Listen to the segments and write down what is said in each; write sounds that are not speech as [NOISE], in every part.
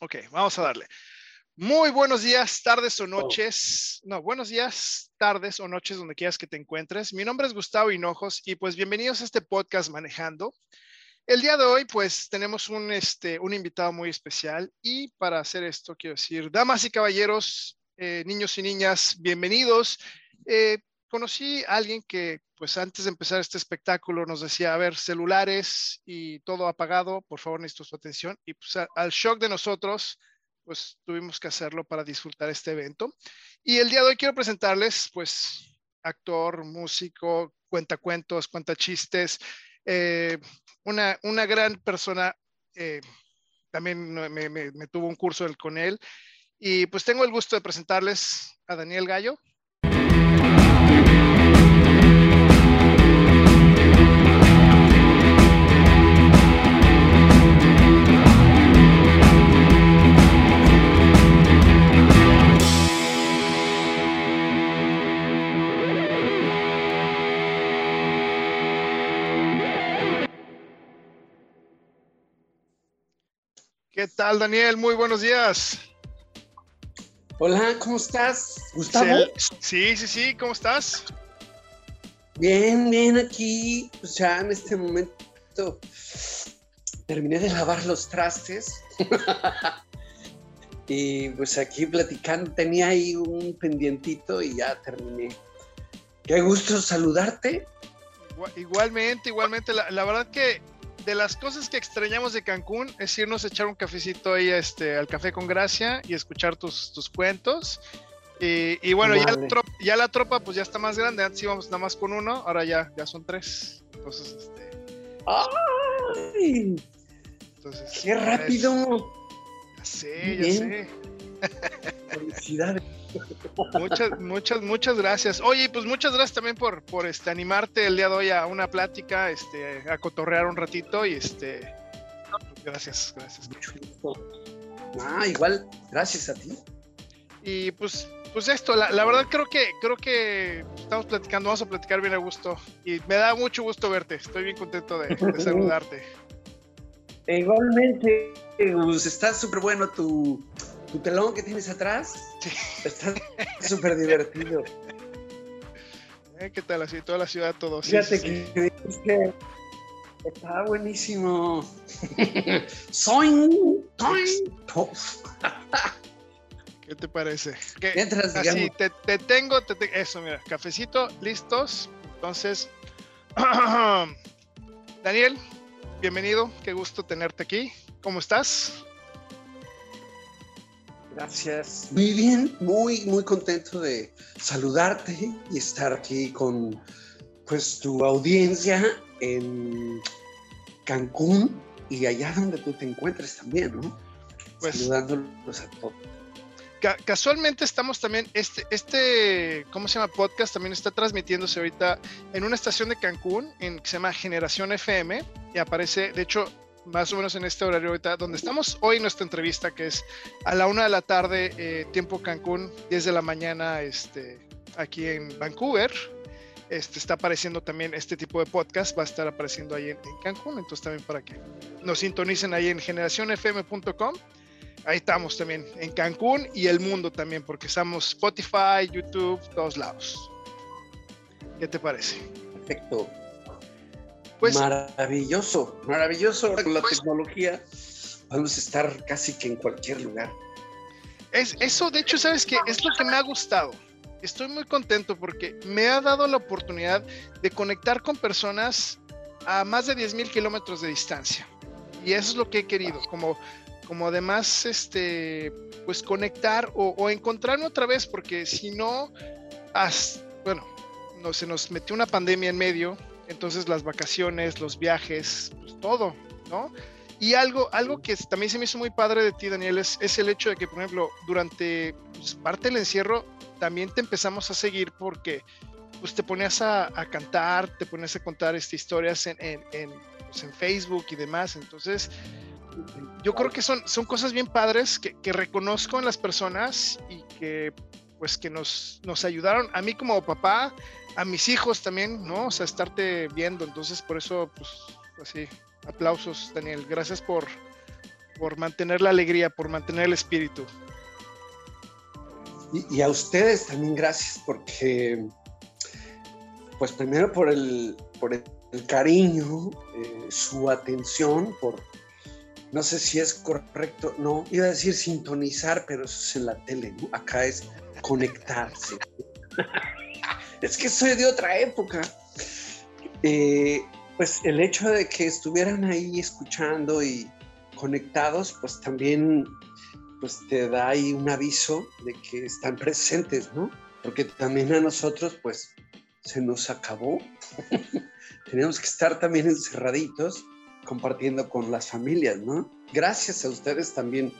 Ok, vamos a darle. Muy buenos días, tardes o noches. No, buenos días, tardes o noches donde quieras que te encuentres. Mi nombre es Gustavo Hinojos y pues bienvenidos a este podcast Manejando. El día de hoy pues tenemos un, este, un invitado muy especial y para hacer esto quiero decir, damas y caballeros, eh, niños y niñas, bienvenidos. Eh, conocí a alguien que pues antes de empezar este espectáculo nos decía, a ver, celulares y todo apagado, por favor necesito su atención. Y pues al shock de nosotros, pues tuvimos que hacerlo para disfrutar este evento. Y el día de hoy quiero presentarles, pues, actor, músico, cuenta cuentos, cuenta chistes, eh, una, una, gran persona. Eh, también me tuvo un curso con él. Y pues tengo el gusto de presentarles a Daniel Gallo. ¿Qué tal, Daniel? Muy buenos días. Hola, ¿cómo estás? ¿Gustavo? Sí, sí, sí, ¿cómo estás? Bien, bien, aquí, pues ya en este momento terminé de lavar los trastes. [LAUGHS] y pues aquí platicando, tenía ahí un pendientito y ya terminé. Qué gusto saludarte. Igualmente, igualmente. La, la verdad que de las cosas que extrañamos de Cancún es irnos a echar un cafecito ahí este, al café con gracia y escuchar tus, tus cuentos. Y, bueno, ya, la tropa, ya, la tropa, pues ya está más grande. Antes íbamos nada más con uno, ahora ya, ya son tres. Entonces, este. ¡Ay! Entonces, ¡Qué rápido! ya sé, ya sé. Felicidades. Muchas, muchas, muchas gracias. Oye, pues muchas gracias también por, por este, animarte el día de hoy a una plática, este, a cotorrear un ratito y este. Gracias, gracias. Ah, igual, gracias a ti. Y pues, pues esto, la, verdad creo que, creo que estamos platicando, vamos a platicar bien a gusto. Y me da mucho gusto verte, estoy bien contento de, saludarte. [LAUGHS] Igualmente, pues está súper bueno tu, tu telón que tienes atrás está súper divertido. Eh, ¿Qué tal así? Toda la ciudad, todo. Fíjate que, está buenísimo. Soy, ¿Qué te parece? así, te, tengo, eso, mira, cafecito, listos. Entonces, [CLEARS THROAT] Daniel, bienvenido, qué gusto tenerte aquí. ¿Cómo estás? Gracias. Muy bien, muy, muy contento de saludarte y estar aquí con pues tu audiencia en Cancún y allá donde tú te encuentres también, ¿no? Pues, Saludándolos a todos. casualmente estamos también, este, este, ¿cómo se llama? Podcast también está transmitiéndose ahorita en una estación de Cancún en, que se llama Generación FM y aparece, de hecho, más o menos en este horario ahorita, donde estamos hoy nuestra entrevista, que es a la una de la tarde, eh, tiempo Cancún, 10 de la mañana, este, aquí en Vancouver. Este, está apareciendo también este tipo de podcast, va a estar apareciendo ahí en, Cancún, entonces también para que nos sintonicen ahí en generacionfm.com. Ahí estamos también en Cancún y el mundo también, porque estamos Spotify, YouTube, todos lados. ¿Qué te parece? Perfecto. Pues, maravilloso, maravilloso. Con la pues tecnología vamos a estar casi que en cualquier lugar. Es, eso, de hecho, ¿sabes qué? Es lo que me ha gustado. Estoy muy contento porque me ha dado la oportunidad de conectar con personas a más de 10.000 kilómetros de distancia. Y eso es lo que he querido, como, como además, este, pues conectar o, encontrarme otra vez, porque si no, bueno, no, se nos metió una pandemia en medio, entonces las vacaciones, los viajes, pues todo, ¿no? Y algo, algo que también se me hizo muy padre de ti, Daniel, es, el hecho de que, por ejemplo, durante pues, parte del encierro, también te empezamos a seguir porque pues, te ponías a, cantar, te ponías a contar estas historias en, en, pues, en, Facebook y demás. Entonces, yo creo que son, son cosas bien padres que, que reconozco en las personas y que pues que nos, nos ayudaron a mí como papá, a mis hijos también, ¿no? O sea, estarte viendo. Entonces, por eso, pues, así, aplausos, Daniel. Gracias por, por mantener la alegría, por mantener el espíritu. Y, a ustedes también gracias porque, pues primero por el, por el, cariño, eh, su atención, por, no sé si es correcto, no, iba a decir sintonizar, pero eso es en la tele, ¿no? Acá es conectarse. [LAUGHS] es que soy de otra época. Eh, pues el hecho de que estuvieran ahí escuchando y conectados, pues también pues te da ahí un aviso de que están presentes, ¿no? Porque también a nosotros, pues, se nos acabó. [LAUGHS] Tenemos que estar también encerraditos, compartiendo con las familias, ¿no? Gracias a ustedes también,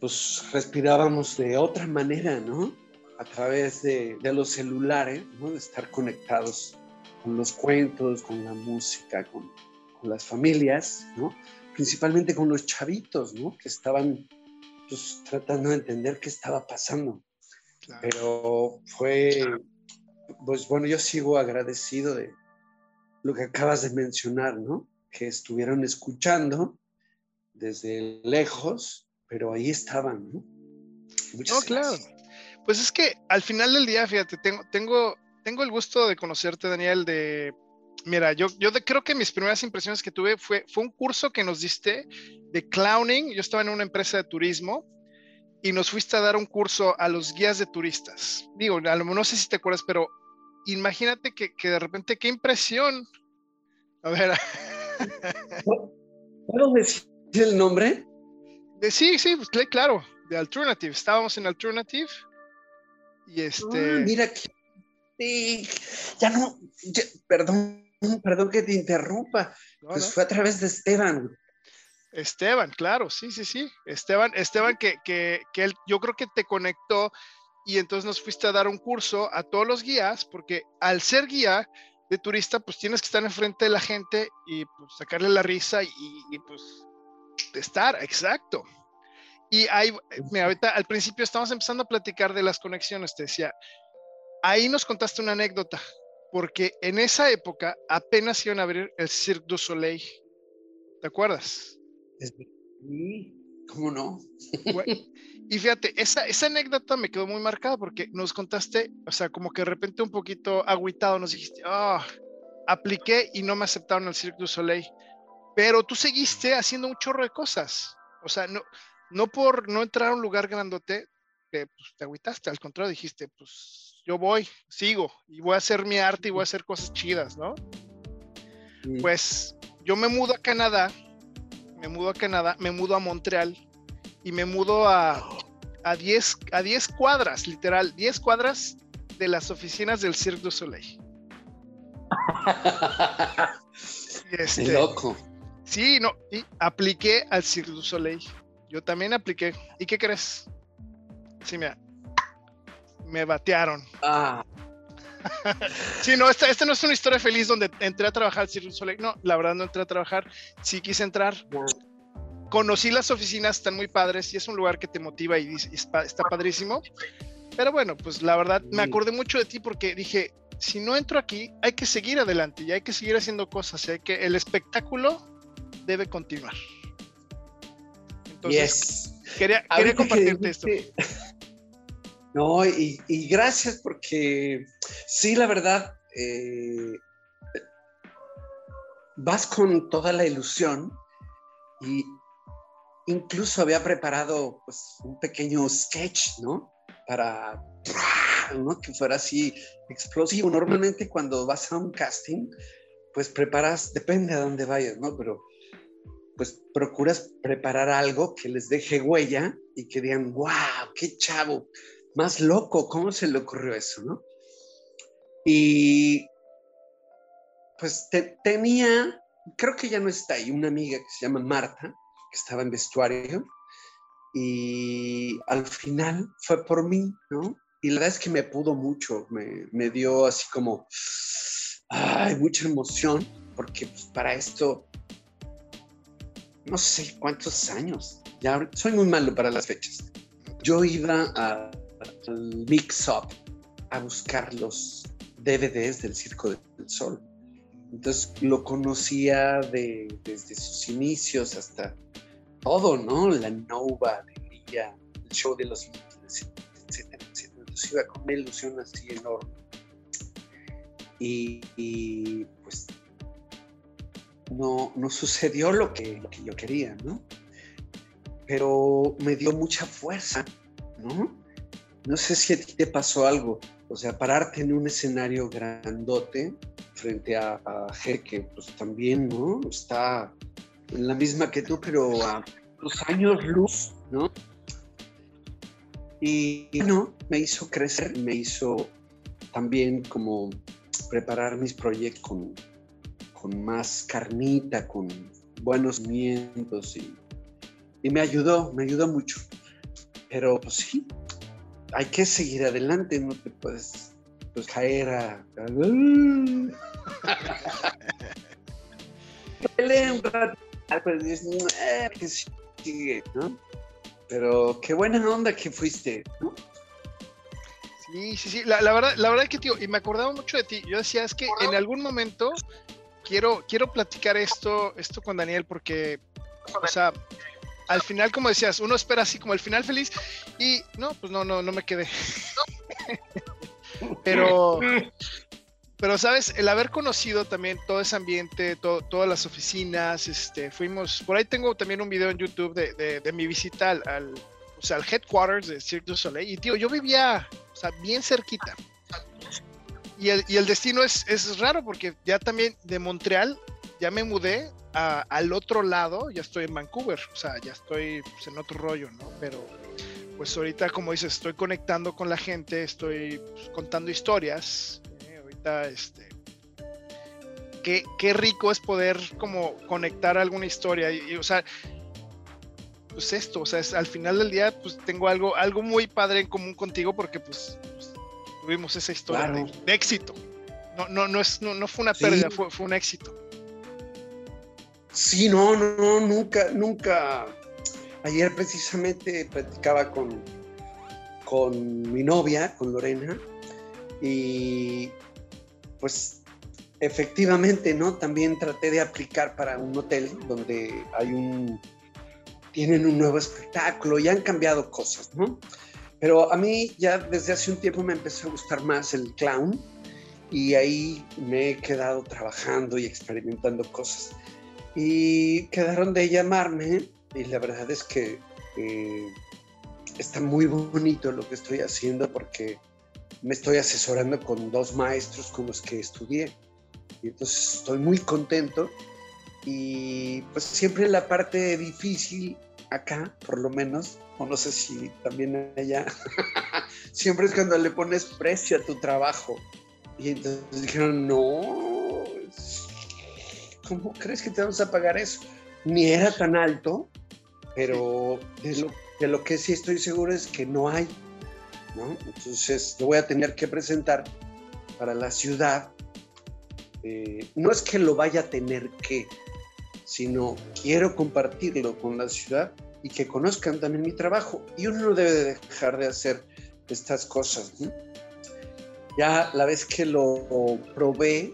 pues, respirábamos de otra manera, ¿no? A través de, los celulares, ¿no? De estar conectados con los cuentos, con la música, con, con las familias, ¿no? principalmente con los chavitos, ¿no? Que estaban pues, tratando de entender qué estaba pasando. Pero fue, pues bueno, yo sigo agradecido de lo que acabas de mencionar, ¿no? Que estuvieron escuchando desde lejos, pero ahí estaban, ¿no? Muchas no, claro. Pues es que al final del día, fíjate, tengo, tengo, tengo el gusto de conocerte, Daniel, de Mira, yo, yo creo que mis primeras impresiones que tuve fue, fue un curso que nos diste de clowning. Yo estaba en una empresa de turismo y nos fuiste a dar un curso a los guías de turistas. Digo, no sé si te acuerdas, pero imagínate que, que de repente, qué impresión. A ver. [LAUGHS] ¿Puedo decir el nombre? De, sí, sí, pues, claro, de Alternative. Estábamos en Alternative y este. Ah, mira que. Sí, ya no, perdón, perdón que te interrumpa. pues fue a través de Esteban. Esteban, claro, sí, sí, sí. Esteban, Esteban que, que, que él, yo creo que te conectó y entonces nos fuiste a dar un curso a todos los guías, porque al ser guía de turista, pues tienes que estar enfrente de la gente y pues, sacarle la risa y, y pues estar, exacto. Y ahí, mira, ahorita al principio estamos empezando a platicar de las conexiones, te decía, ahí nos contaste una anécdota porque en esa época apenas iban a abrir el Cirque du Soleil. ¿Te acuerdas? Sí, ¿cómo no? y fíjate, esa, esa anécdota me quedó muy marcada porque nos contaste, o sea, como que de repente un poquito agüitado nos dijiste, ah, apliqué y no me aceptaron el Cirque du Soleil. Pero tú seguiste haciendo un chorro de cosas. O sea, no, no por no entrar a un lugar grandote, pues, te agüitaste, al contrario, dijiste, pues yo voy, sigo y voy a hacer mi arte y voy a hacer cosas chidas, ¿no? Pues yo me mudo a Canadá, me mudo a Canadá, me mudo a Montreal y me mudo a, a 10 a 10 cuadras, literal, 10 cuadras de las oficinas del Cirque du Soleil. [LAUGHS] este, loco. Sí, no, y apliqué al Cirque du Soleil. Yo también apliqué. ¿Y qué crees? Sí, mira, me batearon. Ah. [LAUGHS] sí, no, esta, no es una historia feliz donde entré a trabajar Cirque Soleil. No, la verdad no entré a trabajar. Sí quise entrar. Conocí las oficinas, están muy padres y es un lugar que te motiva y, está, padrísimo. Pero bueno, pues la verdad me acordé mucho de ti porque dije, si no entro aquí, hay que seguir adelante y hay que seguir haciendo cosas. Hay que el espectáculo debe continuar. Entonces, quería, quería compartirte esto. No, y, gracias porque sí, la verdad, eh, vas con toda la ilusión y incluso había preparado pues, un pequeño sketch, ¿no? Para ¿no? que fuera así explosivo. Normalmente cuando vas a un casting, pues preparas, depende a dónde vayas, ¿no? Pero pues procuras preparar algo que les deje huella y que digan, wow, qué chavo, más loco, ¿cómo se le ocurrió eso, no? Y pues tenía, creo que ya no está ahí, una amiga que se llama Marta, que estaba en vestuario, y al final fue por mí, ¿no? Y la verdad es que me pudo mucho, me, dio así como, ay, mucha emoción, porque pues, para esto, no sé cuántos años, ya soy muy malo para las fechas. Yo iba a al Mix Up a buscar los DVDs del Circo del Sol. Entonces lo conocía de, desde sus inicios hasta todo, ¿no? La Nova, Alegría, el show de los Beatles, etcétera, etcétera. Entonces iba con una ilusión así enorme. Y, pues no, no sucedió lo que, yo quería, ¿no? Pero me dio mucha fuerza, ¿no? No sé si a ti te pasó algo, o sea, pararte en un escenario grandote frente a, a que pues también, ¿no? Está en la misma que tú, pero a los años luz, ¿no? Y bueno, me hizo crecer, me hizo también como preparar mis proyectos con, con más carnita, con buenos mientos y, y me ayudó, me ayudó mucho. Pero pues sí, hay que seguir adelante, no te puedes pues, caer a... Pero qué buena onda que fuiste, Sí, sí, sí. La, la, verdad, la verdad que, tío, y me acordaba mucho de ti. Yo decía, es que en algún momento quiero, quiero platicar esto, esto con Daniel, porque, o sea, al final, como decías, uno espera así como el final feliz y no, pues no, no, no me quedé. [LAUGHS] pero, pero, ¿sabes? El haber conocido también todo ese ambiente, todas las oficinas, este, fuimos, por ahí tengo también un video en YouTube de, de, mi visita al, al, o sea, al headquarters de Cirque du Soleil y, tío, yo vivía, o sea, bien cerquita. Y el, y el destino es, es raro porque ya también de Montreal ya me mudé al otro lado, ya estoy en Vancouver, o sea, ya estoy pues, en otro rollo, ¿no? Pero pues ahorita, como dices, estoy conectando con la gente, estoy pues, contando historias. ¿eh? Ahorita, este, qué, qué, rico es poder como conectar alguna historia. Y, o sea, pues esto, o sea, es, al final del día, pues tengo algo, algo muy padre en común contigo porque pues tuvimos esa historia de, éxito. No, no, no, es, no, no fue una pérdida, fue, fue un éxito. Sí, no, no, nunca, nunca. Ayer precisamente platicaba con, con mi novia, con Lorena, y pues efectivamente, ¿no? También traté de aplicar para un hotel donde hay un, tienen un nuevo espectáculo y han cambiado cosas, ¿no? Pero a mí ya desde hace un tiempo me empezó a gustar más el clown y ahí me he quedado trabajando y experimentando cosas. Y quedaron de llamarme y la verdad es que eh, está muy bonito lo que estoy haciendo porque me estoy asesorando con dos maestros con los que estudié. Y entonces estoy muy contento y pues siempre la parte difícil acá, por lo menos, o no sé si también allá, [LAUGHS] siempre es cuando le pones precio a tu trabajo. Y entonces dijeron, no, ¿cómo crees que te vamos a pagar eso? Ni era tan alto, pero de lo, que sí estoy seguro es que no hay. Entonces lo voy a tener que presentar para la ciudad. Eh, no es que lo vaya a tener que, sino quiero compartirlo con la ciudad y que conozcan también mi trabajo. Y uno no debe dejar de hacer estas cosas. Ya la vez que lo probé,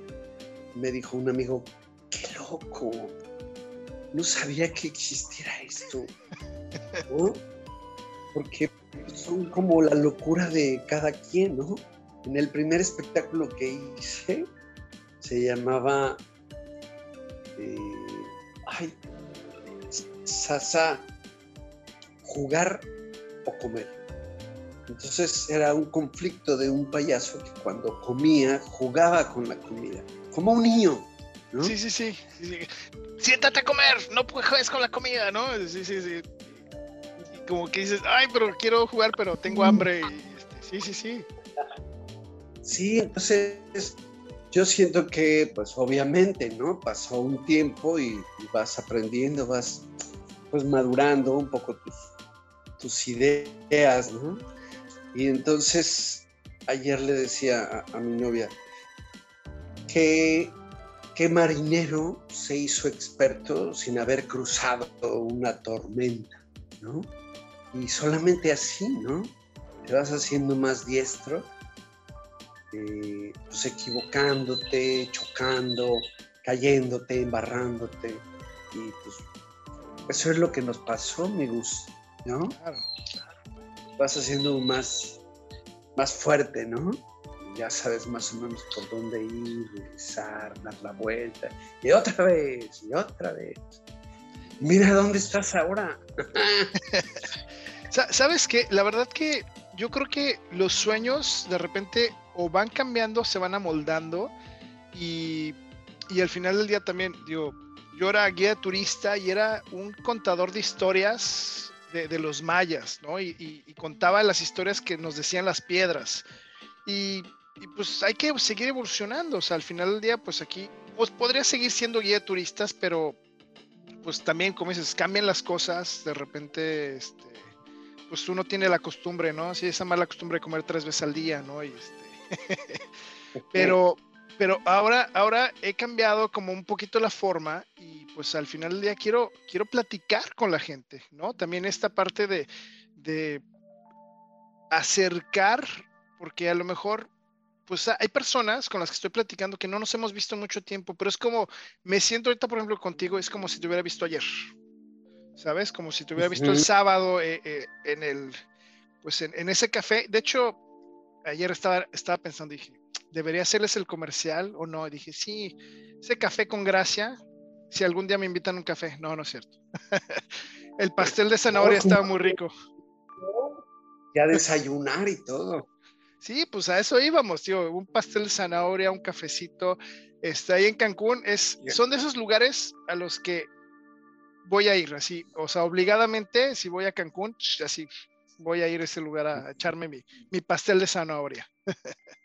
me dijo un amigo, no sabía que existiera esto. Porque son como la locura de cada quien, ¿no? En el primer espectáculo que hice se llamaba eh, ay, Sasa, jugar o comer. Entonces era un conflicto de un payaso que cuando comía jugaba con la comida, como un niño. Sí, sí, sí, Siéntate a comer, no juegues con la comida, ¿no? Sí, sí, sí. Y como que dices, ay, pero quiero jugar, pero tengo hambre. Este, sí, sí, sí. Sí, entonces yo siento que, pues obviamente, ¿no? Pasó un tiempo y, vas aprendiendo, vas pues madurando un poco tus, tus ideas, ¿no? Y entonces ayer le decía a mi novia que ¿Qué marinero se hizo experto sin haber cruzado una tormenta? ¿no? Y solamente así, ¿no? Te vas haciendo más diestro, eh, pues equivocándote, chocando, cayéndote, embarrándote. Y pues eso es lo que nos pasó, amigos, ¿no? Claro. Vas haciendo más, más fuerte, ¿no? Ya sabes más o menos por dónde ir, regresar, dar la vuelta, y otra vez, y otra vez. Mira dónde estás ahora. [LAUGHS] ¿Sabes qué? La verdad que yo creo que los sueños de repente o van cambiando, se van amoldando y, y al final del día también, digo, yo era guía turista y era un contador de historias de, los mayas, ¿no? Y, contaba las historias que nos decían las piedras. Y, pues hay que seguir evolucionando, o sea, al final del día, pues aquí, pues podría seguir siendo guía de turistas, pero pues también, como dices, cambian las cosas, de repente, este, pues uno tiene la costumbre, ¿no? Sí, esa mala costumbre de comer tres veces al día, ¿no? Y este, [LAUGHS] pero, pero ahora, ahora he cambiado como un poquito la forma y pues al final del día quiero, quiero platicar con la gente, ¿no? También esta parte de, de acercar, porque a lo mejor, pues hay personas con las que estoy platicando que no nos hemos visto mucho tiempo, pero es como, me siento ahorita, por ejemplo, contigo, es como si te hubiera visto ayer, ¿sabes? Como si te hubiera visto el sábado eh, eh, en el, pues en, en, ese café. De hecho, ayer estaba, estaba pensando, dije, ¿debería hacerles el comercial o no? dije, sí, ese café con gracia, si algún día me invitan un café. No, no es cierto. [LAUGHS] el pastel de zanahoria estaba muy rico. Ya desayunar y todo. Sí, pues a eso íbamos, tío. Un pastel de zanahoria, un cafecito. Está ahí en Cancún. Es, son de esos lugares a los que voy a ir, así. O sea, obligadamente, si voy a Cancún, así, voy a ir a ese lugar a echarme mi, mi pastel de zanahoria. [LAUGHS]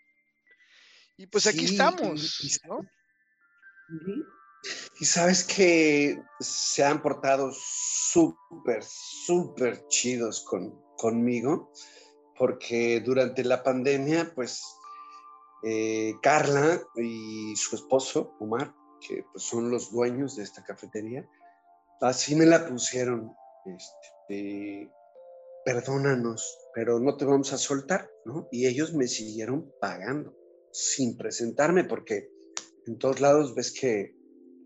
Y pues aquí estamos, y, sabes que se han portado súper, súper chidos con, conmigo, porque durante la pandemia, pues eh, Carla y su esposo, Omar, que pues, son los dueños de esta cafetería, así me la pusieron, este, perdónanos, pero no te vamos a soltar, ¿no? Y ellos me siguieron pagando sin presentarme, porque en todos lados ves que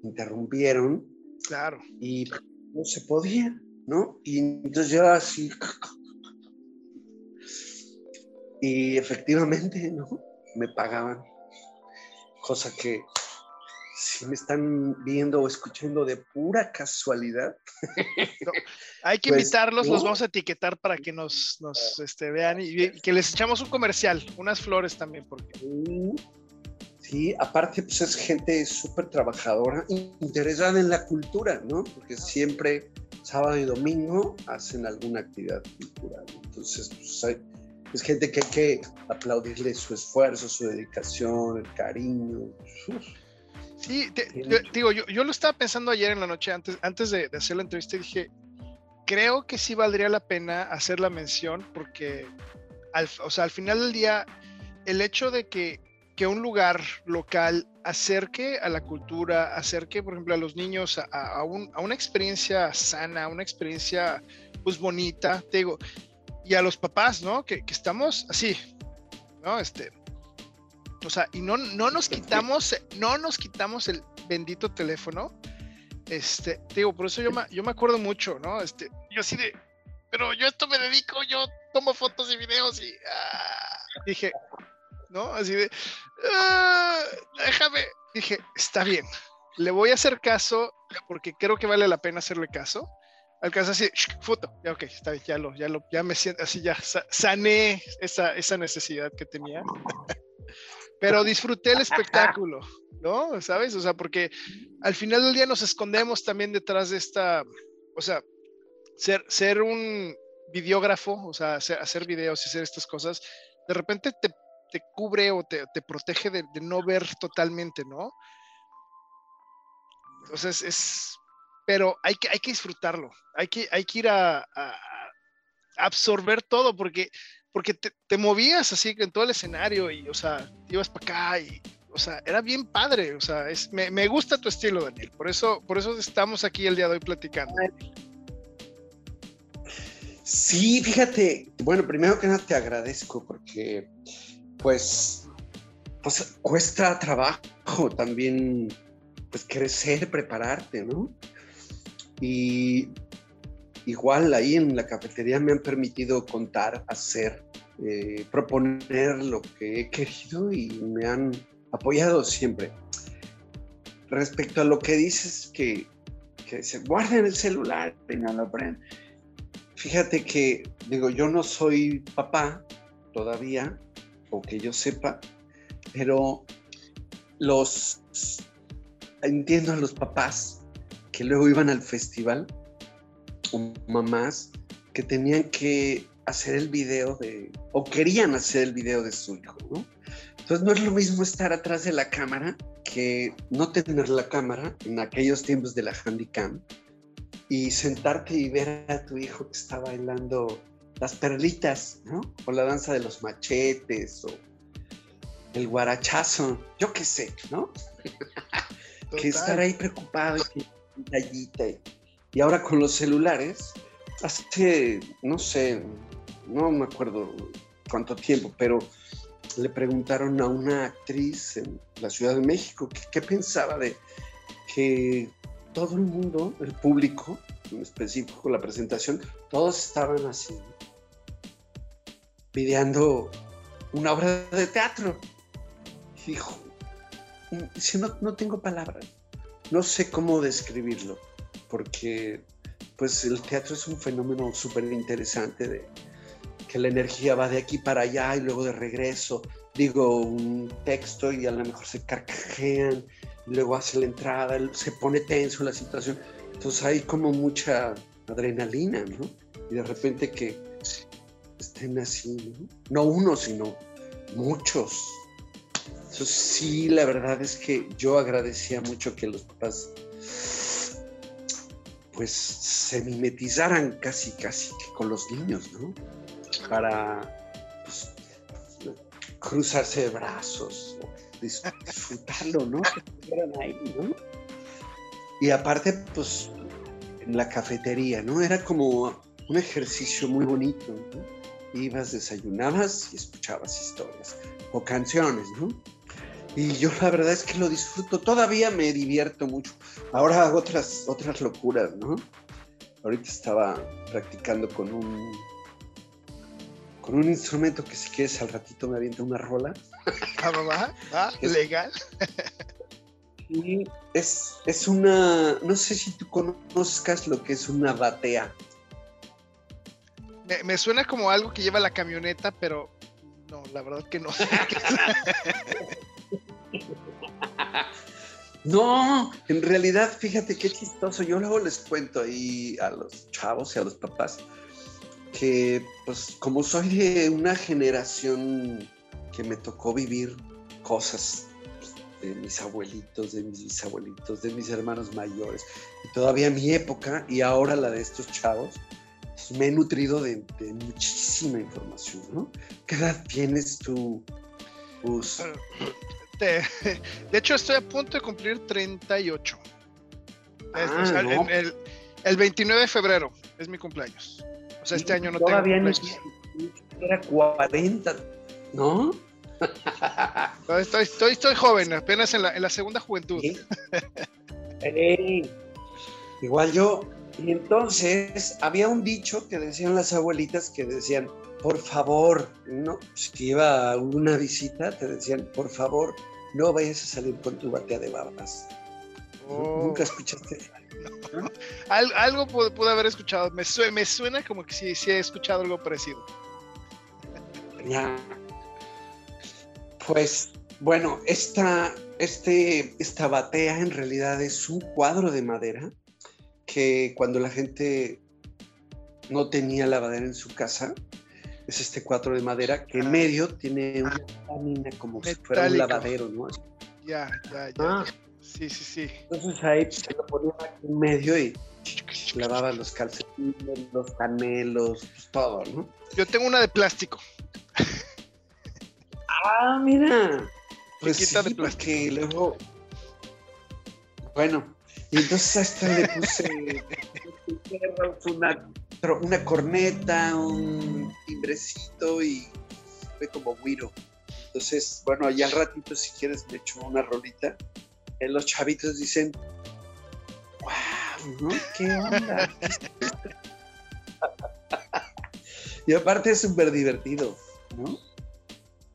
interrumpieron. Claro. Y no se podía, ¿no? Y entonces yo así. Y efectivamente, ¿no? Me pagaban. Cosa que si me están viendo o escuchando de pura casualidad. [LAUGHS] hay que pues, invitarlos, los vamos a etiquetar para que nos, nos este, vean y, que les echamos un comercial, unas flores también. Porque... Sí, aparte pues es gente súper trabajadora, interesada en la cultura, ¿no? Porque siempre sábado y domingo hacen alguna actividad cultural. Entonces, pues es gente que hay que aplaudirle su esfuerzo, su dedicación, el cariño. Sí, digo, yo, yo, lo estaba pensando ayer en la noche antes, antes de, hacer la entrevista dije, creo que sí valdría la pena hacer la mención porque, al, o sea, al final del día, el hecho de que, que, un lugar local acerque a la cultura, acerque, por ejemplo, a los niños a, a, un, a una experiencia sana, a una experiencia, pues, bonita, te digo, y a los papás, ¿no? Que, que estamos así, ¿no? Este, o sea, y no, no nos quitamos, no nos quitamos el bendito teléfono. Este, digo, por eso yo me, yo me acuerdo mucho, ¿no? Este, yo así de, pero yo esto me dedico, yo tomo fotos y videos y ah", dije, ¿no? Así de, ah, déjame, dije, está bien, le voy a hacer caso porque creo que vale la pena hacerle caso. Alcanza así, foto, ya ok, está bien, ya lo, ya lo, ya me siento así, ya sané esa, esa necesidad que tenía [LAUGHS] pero disfruté el espectáculo, ¿no? ¿Sabes? O sea, porque al final del día nos escondemos también detrás de esta, o sea, ser, ser un videógrafo, o sea, hacer, videos y hacer estas cosas, de repente te, te cubre o te, te protege de, no ver totalmente, ¿no? Entonces es, pero hay que, hay que disfrutarlo, hay que, hay que ir a absorber todo, porque porque te, movías así en todo el escenario y, o sea, ibas para acá y, o sea, era bien padre, o sea, es, me, me, gusta tu estilo, Daniel, por eso, por eso estamos aquí el día de hoy platicando. Sí, fíjate, bueno, primero que nada te agradezco porque, pues, pues cuesta trabajo también, pues, crecer, prepararte, ¿no? Y igual ahí en la cafetería me han permitido contar, hacer, eh, proponer lo que he querido y me han apoyado siempre. Respecto a lo que dices que, que se guarden el celular y. Fíjate que, digo, yo no soy papá todavía, o que yo sepa, pero los entiendo a los papás que luego iban al festival, o mamás que tenían que hacer el video de, o querían hacer el video de su hijo, ¿no? Entonces no es lo mismo estar atrás de la cámara que no tener la cámara en aquellos tiempos de la handicam y sentarte y ver a tu hijo que está bailando las perlitas, ¿no? O la danza de los machetes, o el guarachazo, yo qué sé, ¿no? [LAUGHS] que estar ahí preocupado y que y ahora con los celulares, hace, no sé, no me acuerdo cuánto tiempo, pero le preguntaron a una actriz en la Ciudad de México qué pensaba de que todo el mundo, el público, en específico la presentación, todos estaban así, videando una obra de teatro. Hijo, si no, no tengo palabras, no sé cómo describirlo, porque pues el teatro es un fenómeno súper interesante de que la energía va de aquí para allá y luego de regreso. Digo un texto y a lo mejor se carcajean, luego hace la entrada, se pone tenso la situación. Entonces hay como mucha adrenalina, ¿no? Y de repente que estén así, ¿no? No uno, sino muchos. Entonces sí, la verdad es que yo agradecía mucho que los papás pues se mimetizaran casi, casi que con los niños, ¿no? Para pues, cruzarse de brazos, disfrutarlo, ¿no? ¿no? Y aparte, pues, en la cafetería, ¿no? Era como un ejercicio muy bonito, ¿no? Ibas, desayunabas y escuchabas historias o canciones, ¿no? Y yo la verdad es que lo disfruto, todavía me divierto mucho. Ahora hago otras, otras locuras, ¿no? Ahorita estaba practicando con un con un instrumento que si quieres al ratito me avienta una rola. [LAUGHS] Ah, va, va, [LAUGHS] legal. Y es, es una, no sé si tú conozcas lo que es una batea. Me, me suena como algo que lleva la camioneta, pero no, la verdad que no. [LAUGHS] No, en realidad, fíjate qué chistoso. Yo luego les cuento ahí a los chavos y a los papás que, pues, como soy de una generación que me tocó vivir cosas pues, de mis abuelitos, de mis bisabuelitos, de mis hermanos mayores, y todavía mi época y ahora la de estos chavos, pues, me he nutrido de, muchísima información, ¿no? ¿Qué edad tienes tú? Pues, [LAUGHS] de, hecho, estoy a punto de cumplir 38. Ah, el, el, 29 de febrero es mi cumpleaños. O sea, este año no tengo cumpleaños. era 40, ¿no? estoy, estoy, estoy, joven, apenas en la, en la segunda juventud. igual yo. Y entonces había un dicho que decían las abuelitas que decían, por favor, no, si iba a una visita, te decían, por favor, no vayas a salir con tu batea de babas. Oh. ¿Nunca escuchaste? [LAUGHS] algo pude, haber escuchado. Me, me, suena como que sí, sí he escuchado algo parecido. Ya. Pues, bueno, esta, este, esta batea en realidad es un cuadro de madera que cuando la gente no tenía lavadera en su casa, es este cuadro de madera que en ah. medio tiene una lámina como si fuera un lavadero, ¿no? Ya, ya, ya. Ah. Sí, sí, sí. Entonces ahí se lo ponía aquí en medio y lavaba los calcetines, los canelos, pues todo, ¿no? Yo tengo una de plástico. Ah, mira. Pues sí, de plástico. luego. Bueno, y entonces hasta le puse una una corneta, un timbrecito y fue como guiro. Entonces, bueno, ya al ratito, si quieres, me echo una rolita. En los chavitos dicen, wow, ¿no? ¿Qué onda? [LAUGHS] y aparte es súper divertido, ¿no?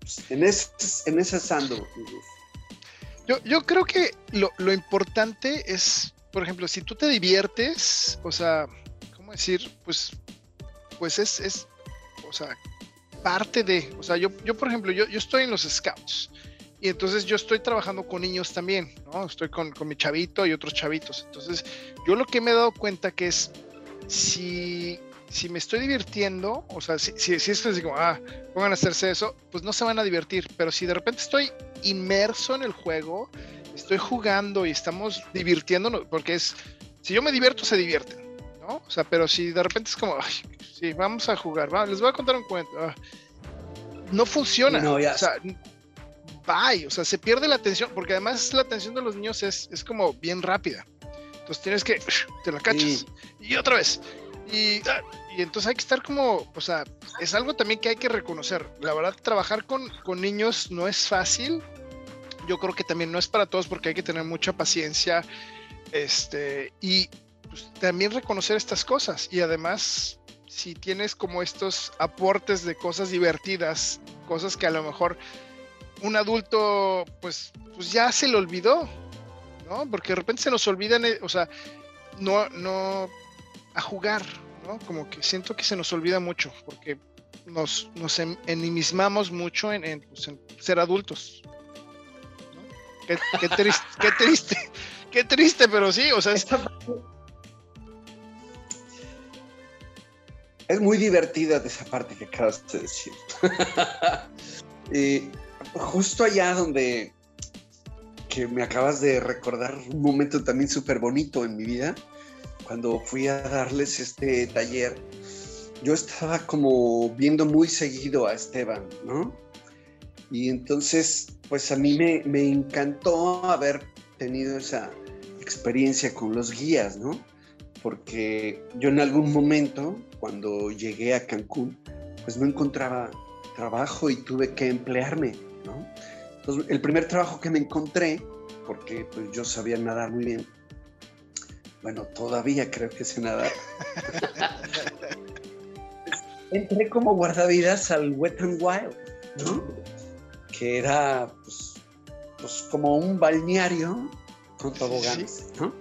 Pues, en, ese, en ese ando. Yo, yo creo que lo, lo importante es, por ejemplo, si tú te diviertes, o sea, ¿cómo decir? Pues, pues es, es o sea, parte de, o sea, yo, yo por ejemplo, yo, yo estoy en los scouts y entonces yo estoy trabajando con niños también, ¿no? Estoy con, con, mi chavito y otros chavitos. Entonces, yo lo que me he dado cuenta que es, si, si me estoy divirtiendo, o sea, si, si, si es así como, ah, pongan a hacerse eso, pues no se van a divertir. Pero si de repente estoy inmerso en el juego, estoy jugando y estamos divirtiéndonos, porque es, si yo me divierto, se divierten, ¿no? O sea, pero si de repente es como, ay, sí, vamos a jugar, va, les voy a contar un cuento. Ah, no funciona. No, ya. O sea, bye, o sea, se pierde la atención, porque además la atención de los niños es, es como bien rápida. Entonces tienes que, te la cachas, Sí. y otra vez. Y, ah, y entonces hay que estar como, o sea, es algo también que hay que reconocer. La verdad, trabajar con, con niños no es fácil. Yo creo que también no es para todos porque hay que tener mucha paciencia. Este, y pues, también reconocer estas cosas. Y además, si tienes como estos aportes de cosas divertidas, cosas que a lo mejor un adulto, pues, pues ya se le olvidó, ¿no? Porque de repente se nos olvidan, o sea, no, no, a jugar, ¿no? Como que siento que se nos olvida mucho, porque nos, nos en- ensimismamos mucho pues, en ser adultos. Qué, triste, qué triste, qué triste, pero sí, o sea, es, muy divertida esa parte que acabas de decir. [LAUGHS] Eh, justo allá donde que me acabas de recordar un momento también súper bonito en mi vida, cuando fui a darles este taller, yo estaba como viendo muy seguido a Esteban, ¿no? Y entonces, pues a mí me, me encantó haber tenido esa experiencia con los guías, ¿no? Porque yo en algún momento, cuando llegué a Cancún, pues no encontraba trabajo y tuve que emplearme, ¿no? Entonces, el primer trabajo que me encontré, porque pues yo sabía nadar muy bien, bueno, todavía creo que sé nadar, [LAUGHS] entré como guardavidas al Wet n Wild, ¿no? Que era, pues, pues como un balneario con toboganes, ¿no?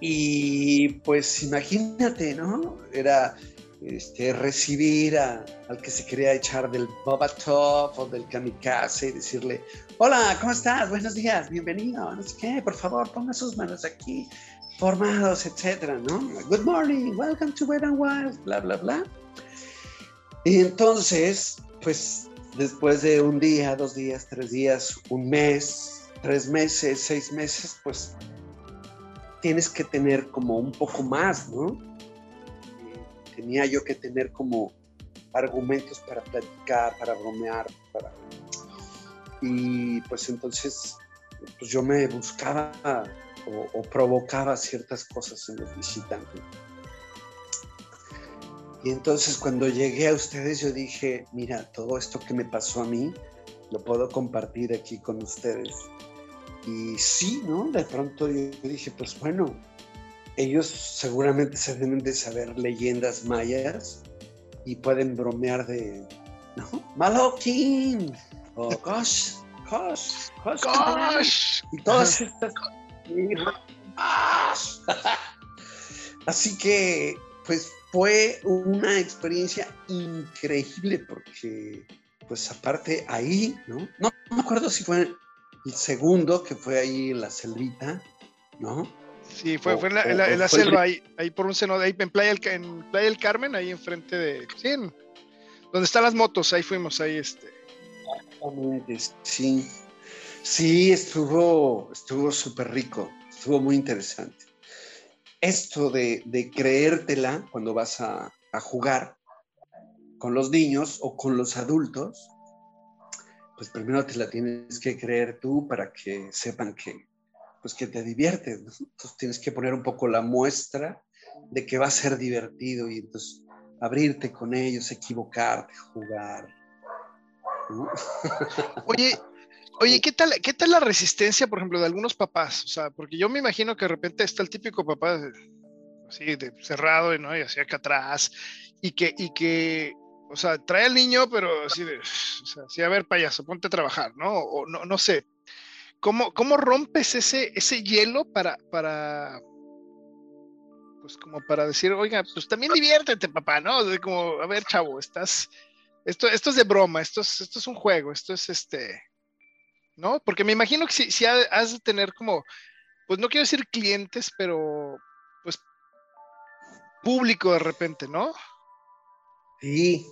Y pues imagínate, ¿no? Era este, recibir a- al que se quería echar del Boba Top o del Kamikaze y decirle, hola, ¿cómo estás? Buenos días, bienvenido, no sé qué, por favor, ponga sus manos aquí, formados, etcétera, ¿no? Good morning, welcome to Wet n Wild, bla, bla, bla. Y entonces, pues después de un día, dos días, tres días, un mes, tres meses, seis meses, pues tienes que tener como un poco más, ¿no? Tenía yo que tener como argumentos para platicar, para bromear, para... Y pues entonces, pues yo me buscaba o, o provocaba ciertas cosas en los visitantes. Y entonces cuando llegué a ustedes yo dije, mira, todo esto que me pasó a mí, lo puedo compartir aquí con ustedes. Y sí, ¿no? De pronto yo dije, pues bueno, ellos seguramente se deben de saber leyendas mayas y pueden bromear de, ¿no? Maloquín, o [LAUGHS] gosh, gosh, gosh, ¡Gosh! y todas estas. [LAUGHS] Así que, pues fue una experiencia increíble porque, pues aparte ahí, ¿no? No, no me acuerdo si fue el segundo que fue ahí en la selvita, ¿no? Sí, fue, O- fue en la, en la- o- en la o fue el- selva, ahí, ahí por un seno, ahí en Playa, Ca- en Playa del Carmen, ahí enfrente de. Sí, en- donde están las motos, ahí fuimos, ahí este. Exactamente, Sí, sí, estuvo, estuvo súper rico, estuvo muy interesante. Esto de, de creértela cuando vas a, a jugar con los niños o con los adultos, pues primero te la tienes que creer tú para que sepan que, pues que te diviertes, ¿no? Entonces tienes que poner un poco la muestra de que va a ser divertido y entonces abrirte con ellos, equivocarte, jugar. ¿no? [LAUGHS] Oye, Oye, ¿qué tal, ¿qué tal la resistencia, por ejemplo, de algunos papás? O sea, porque yo me imagino que de repente está el típico papá así de cerrado, ¿no? Y así acá atrás, y que, y que, o sea, trae al niño, pero así de, o sea, sí, a ver, payaso, ponte a trabajar, ¿no? O no, no sé. ¿Cómo, cómo rompes ese, ese hielo para, para, pues como para decir, oiga, pues también diviértete, papá, ¿no? Como, a ver, chavo, estás, esto, esto es de broma, esto es, esto es un juego, esto es este, ¿no? Porque me imagino que si, si has de tener como, pues no quiero decir clientes, pero pues público de repente, ¿no? Sí,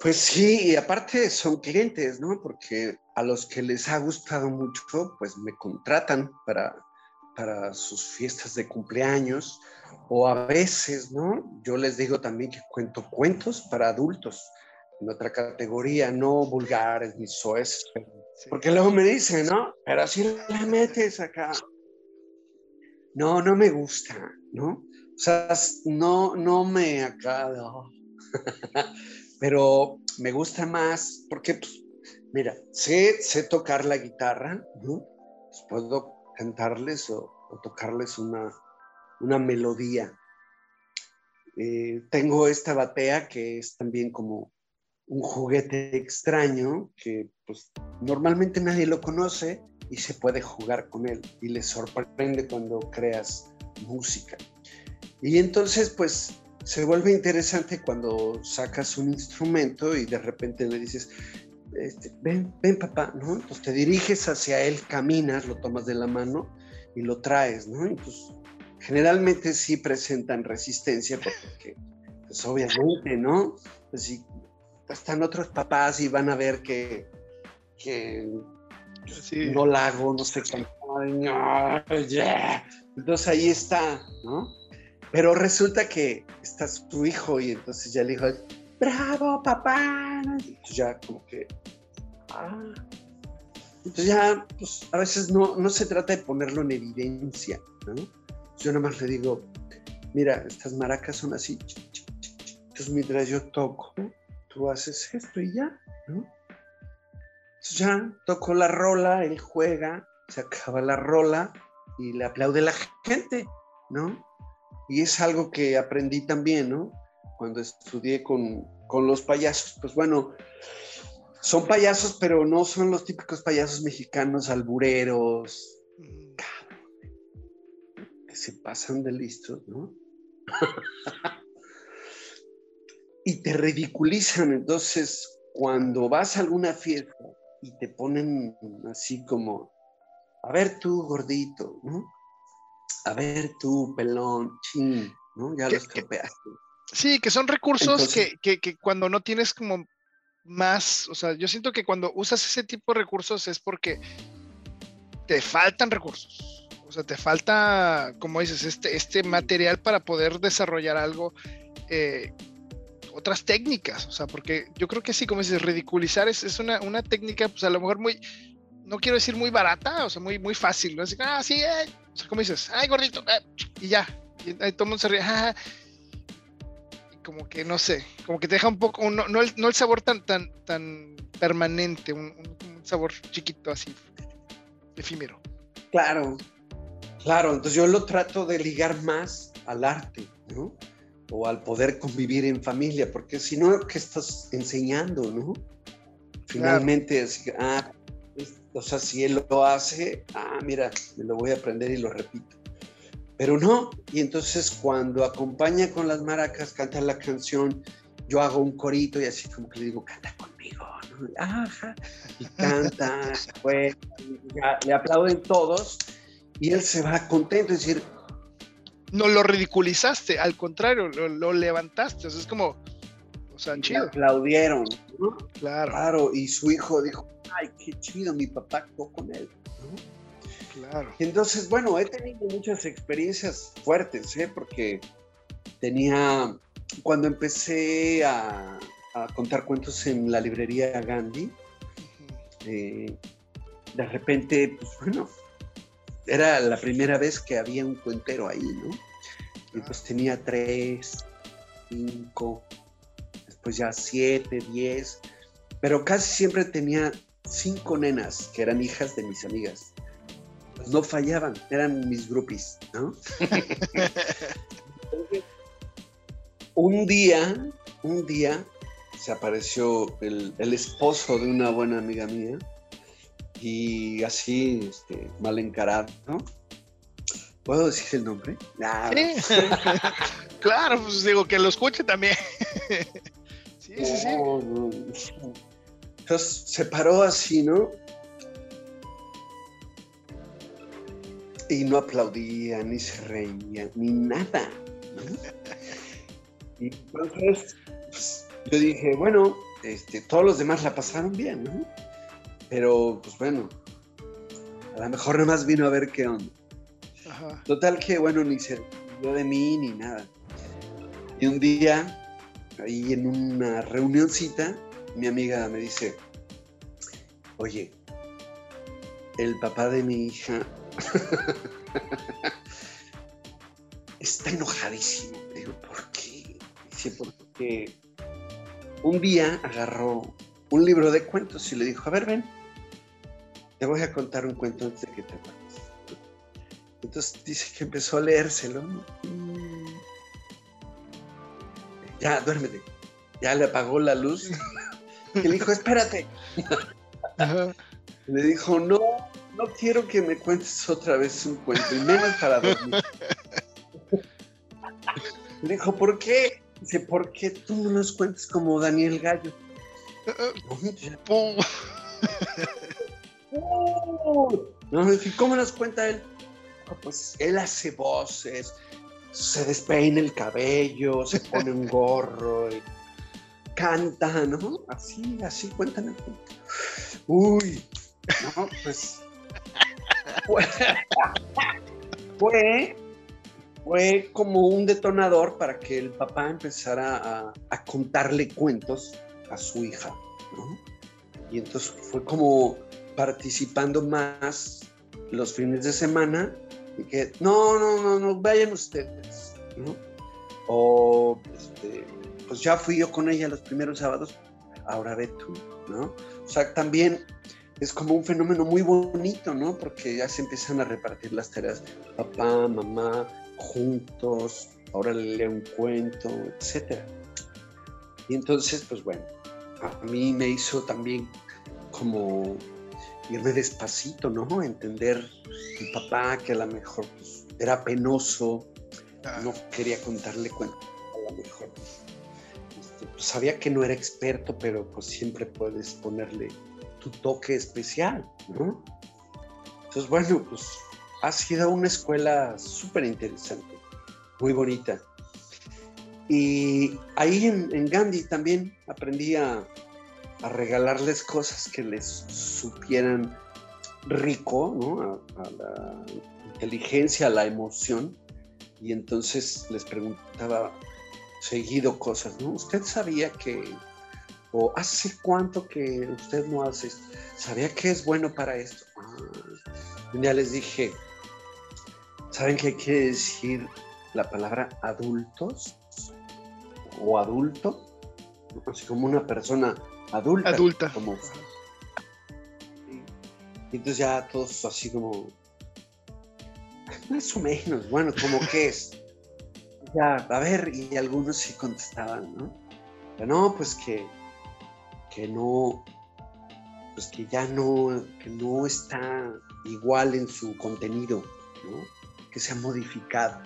pues sí, y aparte son clientes, ¿no? Porque a los que les ha gustado mucho, pues me contratan para, para sus fiestas de cumpleaños o a veces, ¿no? Yo les digo también que cuento cuentos para adultos en otra categoría, no vulgares ni soes, porque luego me dicen, ¿no? Pero si la metes acá. No, no me gusta, ¿no? O sea, no, no me acá, [LAUGHS] pero me gusta más porque, pues, mira, sé, sé tocar la guitarra, ¿no? Pues puedo cantarles o, tocarles una, una melodía. Eh, tengo esta batea que es también como un juguete extraño que pues normalmente nadie lo conoce y se puede jugar con él y le sorprende cuando creas música. Y entonces pues se vuelve interesante cuando sacas un instrumento y de repente le dices, este, ven, ven papá, ¿no? Entonces te diriges hacia él, caminas, lo tomas de la mano y lo traes, ¿no? Pues generalmente sí presentan resistencia porque pues obviamente, ¿no? Pues sí, están otros papás y van a ver que, no la hago, no sé qué. Entonces ahí está, ¿no? Pero resulta que está su hijo y entonces ya le dijo, bravo, papá. Entonces ya como que, ah. Entonces ya, pues a veces no, no se trata de ponerlo en evidencia, ¿no? Yo nada más le digo, mira, estas maracas son así. Entonces mientras yo toco, tú haces esto y ya, ¿no? Entonces ya tocó la rola, él juega, se acaba la rola y le aplaude la gente, ¿no? Y es algo que aprendí también, ¿no? Cuando estudié con, con los payasos, pues bueno, son payasos, pero no son los típicos payasos mexicanos albureros, que se pasan de listos, ¿no? [LAUGHS] y te ridiculizan. Entonces, cuando vas a alguna fiesta y te ponen así como, a ver tú, gordito, ¿no? A ver tú, pelón, ching, ¿no? Ya los estropeaste. Sí, que son recursos que, que, que, cuando no tienes como más, o sea, yo siento que cuando usas ese tipo de recursos es porque te faltan recursos. O sea, te falta, como dices, este, este material para poder desarrollar algo eh, otras técnicas, o sea, porque yo creo que sí, como dices, ridiculizar es, es una, una, técnica, pues a lo mejor muy, no quiero decir muy barata, o sea, muy, muy fácil, ¿no? Así, ah, sí, eh", o sea, como dices, ay, gordito, eh", y ya, y ahí todo el mundo se ríe, ah, como que, no sé, como que te deja un poco, no, no, el, no el sabor tan, tan, tan permanente, un, un sabor chiquito así, efímero. Claro, claro, entonces yo lo trato de ligar más al arte, ¿no? o al poder convivir en familia, porque si no, ¿qué estás enseñando, no? Finalmente, ah, o sea, si él lo hace, ah, mira, me lo voy a aprender y lo repito. Pero no, y entonces cuando acompaña con las maracas, canta la canción, yo hago un corito y así como que le digo, canta conmigo, ¿no? Ajá, y canta, pues, le aplauden todos, y él se va contento, es decir, no lo ridiculizaste, al contrario, lo, levantaste. O sea, es como, o sea, chido. aplaudieron, ¿no? Claro. Claro, y su hijo dijo, ay, qué chido, mi papá actuó con él. Claro. entonces, bueno, he tenido muchas experiencias fuertes, ¿eh? Porque tenía, cuando empecé a, contar cuentos en la librería Gandhi, eh, de repente, pues bueno, era la primera vez que había un cuentero ahí, ¿no? Y pues tenía tres, cinco, después ya siete, diez, pero casi siempre tenía cinco nenas que eran hijas de mis amigas. Pues no fallaban, eran mis groupies, ¿no? [LAUGHS] un día, un día se apareció el, esposo de una buena amiga mía y así, este, mal encarado, ¿no? ¿Puedo decir el nombre? [LAUGHS] claro, pues digo que lo escuche también. [LAUGHS] sí, sí, sí. Entonces se paró así, ¿no? Y no aplaudía, ni se reía, ni nada. Y [LAUGHS] entonces pues, yo dije, bueno, este, todos los demás la pasaron bien, ¿no? Pero, pues bueno, a lo mejor nomás vino a ver qué onda. Total que, bueno, ni se dio de mí ni nada. Y un día, ahí en una reunioncita, mi amiga me dice, oye, el papá de mi hija [LAUGHS] está enojadísimo. Digo, ¿por qué? Dice, porque un día agarró un libro de cuentos y le dijo, a ver, ven, te voy a contar un cuento antes de que te acuerdes. Entonces dice que empezó a leérselo. Ya, duérmete. Ya le apagó la luz. [LAUGHS] y le dijo, espérate. Le dijo, no, no quiero que me cuentes otra vez un cuento, y menos para dormir. [LAUGHS] Le dijo, ¿por qué? Dice, ¿por qué tú no nos cuentas como Daniel Gallo? [LAUGHS] no, ¿cómo nos cuenta él? pues él hace voces, se despeina el cabello, se pone un gorro y canta, ¿no? Así, así, cuéntame. Uy, no, pues fue, fue, como un detonador para que el papá empezara a, contarle cuentos a su hija, ¿no? Y entonces fue como participando más los fines de semana y que no, no, no, no, vayan ustedes, ¿no? O este, pues ya fui yo con ella los primeros sábados, ahora ve tú, ¿no? O sea, también es como un fenómeno muy bonito, ¿no? Porque ya se empiezan a repartir las tareas, papá, mamá, juntos, ahora le leo un cuento, etc. Y entonces, pues bueno, a mí me hizo también como irme despacito, ¿no? Entender mi papá que a lo mejor pues, era penoso, no quería contarle cuentos, a lo mejor este, pues, sabía que no era experto, pero pues siempre puedes ponerle tu toque especial, ¿no? Entonces, bueno, pues ha sido una escuela súper interesante, muy bonita. Y ahí en, Gandhi también aprendí a, regalarles cosas que les supieran rico, ¿no? A, la inteligencia, a la emoción. Y entonces les preguntaba seguido cosas, ¿no? ¿Usted sabía que o hace cuánto que usted no hace esto. ¿Sabía que es bueno para esto? Ah, ya les dije, ¿saben qué quiere decir la palabra adultos? O adulto, así como una persona adulta. Adulta. Como, y entonces ya todos así como, más o menos, bueno, como que es. Ya, a ver, y algunos sí contestaban, ¿no? Pero no, pues que que no, pues que ya no, que no está igual en su contenido, ¿no? Que se ha modificado.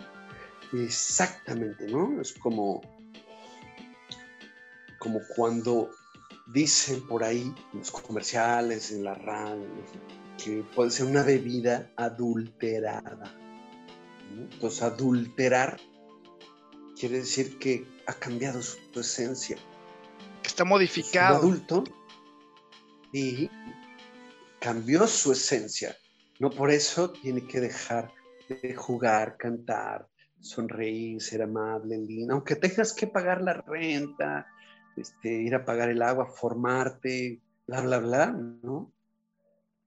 Exactamente, ¿no? Es como, como cuando dicen por ahí en los comerciales, en la radio, que puede ser una bebida adulterada. Entonces, adulterar quiere decir que ha cambiado su esencia está modificado. adulto y cambió su esencia. No por eso tiene que dejar de jugar, cantar, sonreír, ser amable, lindo, aunque tengas que pagar la renta, este, ir a pagar el agua, formarte, bla, bla, bla, ¿no?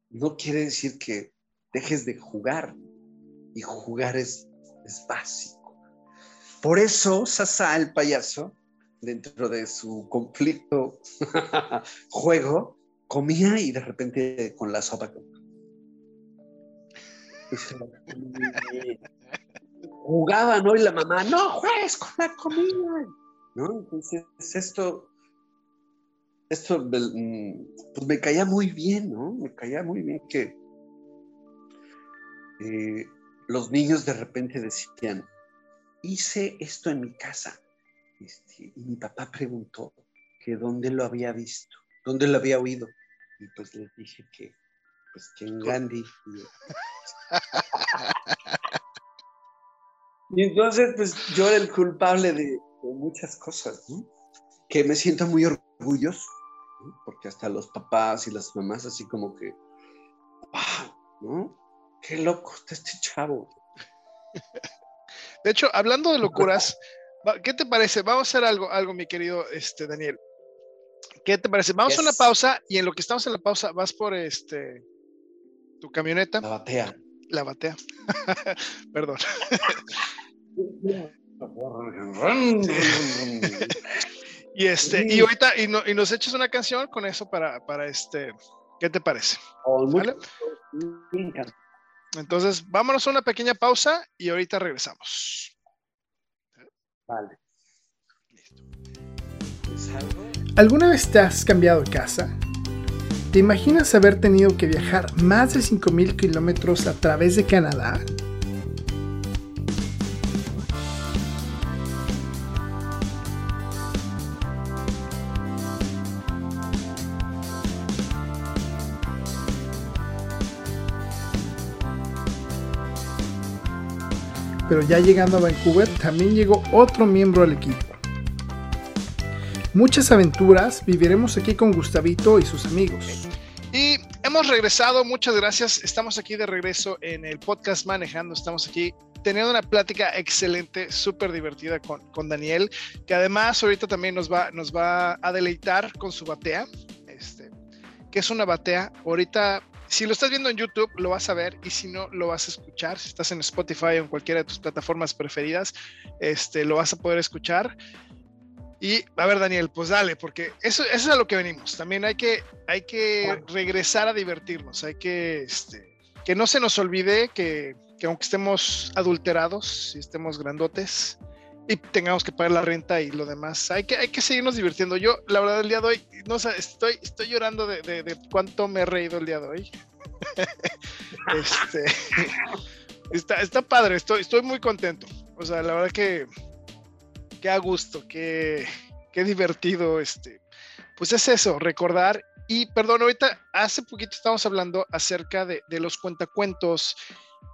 No quiere decir que dejes de jugar. Y jugar es, es básico. Por eso, Sasa, el payaso, dentro de su conflicto [LAUGHS] juego, comía y de repente con la sopa. [LAUGHS] Jugaba, ¿no? Y la mamá, no juegues con la comida. ¿No? Entonces, esto, esto pues me caía muy bien, ¿no? Me caía muy bien que eh, los niños de repente decían, hice esto en mi casa. Este, y mi papá preguntó que dónde lo había visto, dónde lo había oído. Y pues les dije que, pues que en Gandhi. [LAUGHS] Y, entonces, pues yo era el culpable de, muchas cosas, ¿no? Que me siento muy orgulloso, porque hasta los papás y las mamás así como que, wow, ¿no? Qué loco está este chavo. De hecho, hablando de locuras, [LAUGHS] ¿qué te parece? Vamos a hacer algo, algo mi querido este, Daniel. ¿Qué te parece? Vamos a una pausa y en lo que estamos en la pausa vas por este tu camioneta. La batea. La batea. [LAUGHS] Perdón. [LAUGHS] y este, y ahorita, y, nos echas una canción con eso para, para este, ¿qué te parece? Entonces, vámonos a una pequeña pausa y ahorita regresamos. Vale. ¿Alguna vez te has cambiado de casa? ¿Te imaginas haber tenido que viajar más de 5.000 kilómetros a través de Canadá? Pero ya llegando a Vancouver también llegó otro miembro del equipo muchas aventuras viviremos aquí con Gustavito y sus amigos. Y hemos regresado, muchas gracias. Estamos aquí de regreso en el podcast Manejando. Estamos aquí teniendo una plática excelente, súper divertida con, con, Daniel, que además ahorita también nos va, nos va a deleitar con su batea. Este, que es una batea. Ahorita, si lo estás viendo en YouTube, lo vas a ver y si no, lo vas a escuchar. Si estás en Spotify o en cualquiera de tus plataformas preferidas, este, lo vas a poder escuchar. Y a ver, Daniel, pues dale, porque eso, es a lo que venimos. También hay que, hay que regresar a divertirnos, hay que, este, que no se nos olvide que, que aunque estemos adulterados, y estemos grandotes y tengamos que pagar la renta y lo demás, hay que, hay que seguirnos divirtiendo. Yo, la verdad, el día de hoy, no estoy, estoy llorando de, de, cuánto me he reído el día de hoy. [LAUGHS] este, está, está padre, estoy, estoy muy contento. O sea, la verdad que qué a gusto, qué, qué divertido, este, pues es eso, recordar. Y perdón, ahorita hace poquito estábamos hablando acerca de, de los cuentacuentos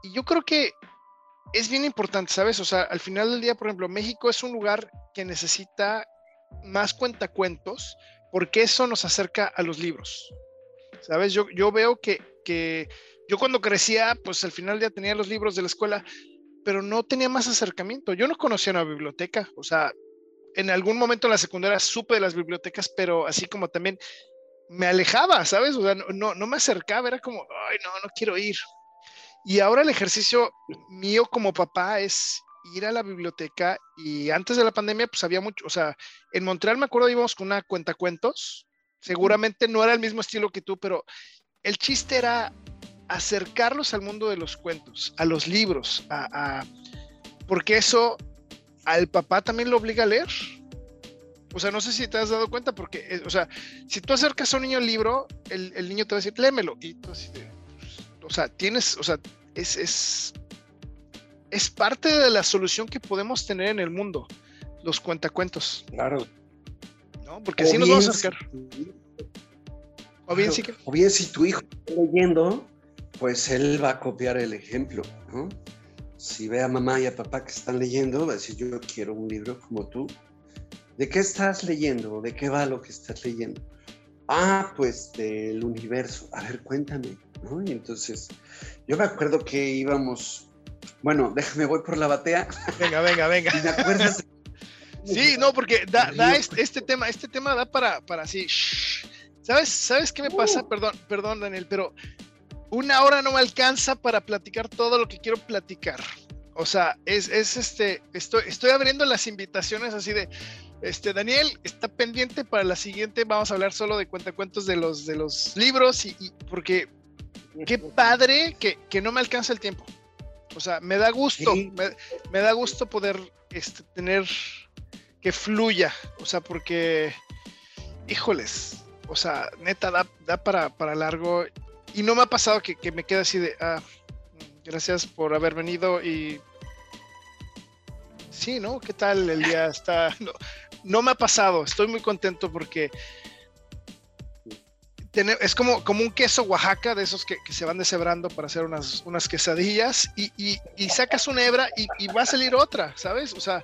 y yo creo que es bien importante, ¿sabes? O sea, al final del día, por ejemplo, México es un lugar que necesita más cuentacuentos porque eso nos acerca a los libros, ¿sabes? Yo, yo veo que, que yo cuando crecía, pues al final del día tenía los libros de la escuela, pero no tenía más acercamiento. Yo no conocía una biblioteca, o sea, en algún momento en la secundaria supe de las bibliotecas, pero así como también me alejaba, ¿sabes? O sea, no, no me acercaba, era como, ay, no, no quiero ir. Y ahora el ejercicio mío como papá es ir a la biblioteca y antes de la pandemia pues había mucho, o sea, en Montreal me acuerdo íbamos con una cuenta cuentos, seguramente no era el mismo estilo que tú, pero el chiste era acercarlos al mundo de los cuentos, a los libros, a, porque eso al papá también lo obliga a leer. O sea, no sé si te has dado cuenta, porque, eh, o sea, si tú acercas a un niño al libro, el, niño te va a decir, léemelo. Y tú así o sea, tienes, o sea, es, es, es parte de la solución que podemos tener en el mundo, los cuentacuentos. Claro. ¿No? Porque así nos vamos a acercar. o, bien, sí que... o bien si tu hijo está leyendo, pues él va a copiar el ejemplo, ¿no? Si ve a mamá y a papá que están leyendo, va a decir, yo quiero un libro como tú. ¿De qué estás leyendo? ¿De qué va lo que estás leyendo? Ah, pues del universo. A ver, cuéntame, ¿no? Y entonces, yo me acuerdo que íbamos, bueno, déjame, voy por la batea. Venga, venga, venga. [LAUGHS] ¿Y me acuerdas? [LAUGHS] sí, no, porque da, este, este, tema, este tema da para, para así. ¿Sabes, ¿Sabes qué me pasa? Uh. Perdón, perdón, Daniel, pero una hora no me alcanza para platicar todo lo que quiero platicar. O sea, es, este, estoy, estoy abriendo las invitaciones así de, Este, Daniel, está pendiente para la siguiente. Vamos a hablar solo de cuentacuentos de los, de los libros y, porque qué padre que, que, no me alcanza el tiempo. O sea, me da gusto, me, da gusto poder este, tener que fluya. O sea, porque, híjoles, o sea, neta, da, da para, para largo. Y no me ha pasado que, que me quede así de, ah, gracias por haber venido y sí, ¿no? ¿Qué tal el día? Está, no, me ha pasado, estoy muy contento porque es como, como un queso Oaxaca de esos que, se van deshebrando para hacer unas, unas quesadillas y, y, sacas una hebra y, va a salir otra, ¿sabes? O sea,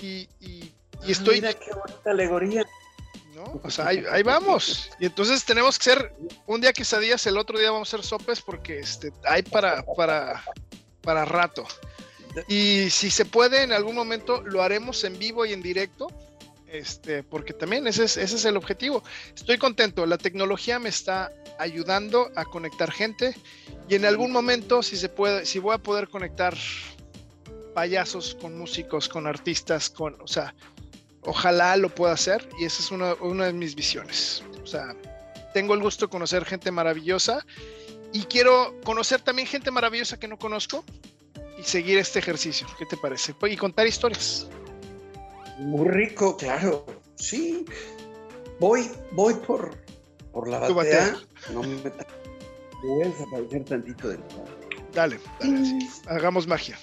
y, estoy... Mira qué bonita alegoría. ¿no? O sea, ahí, ahí, vamos. Y entonces tenemos que ser un día quesadillas, el otro día vamos a hacer sopes porque este, hay para, para, para rato. Y si se puede, en algún momento lo haremos en vivo y en directo, este, porque también ese es, ese es el objetivo. Estoy contento, la tecnología me está ayudando a conectar gente y en algún momento, si se puede, si voy a poder conectar payasos con músicos, con artistas, con, o sea, ojalá lo pueda hacer y esa es una, una de mis visiones. O sea, tengo el gusto de conocer gente maravillosa y quiero conocer también gente maravillosa que no conozco y seguir este ejercicio. ¿Qué te parece? Y contar historias. Muy rico, claro. Sí. Voy, voy por, por la batea. No me voy a desaparecer tantito del Dale, dale, hagamos magia.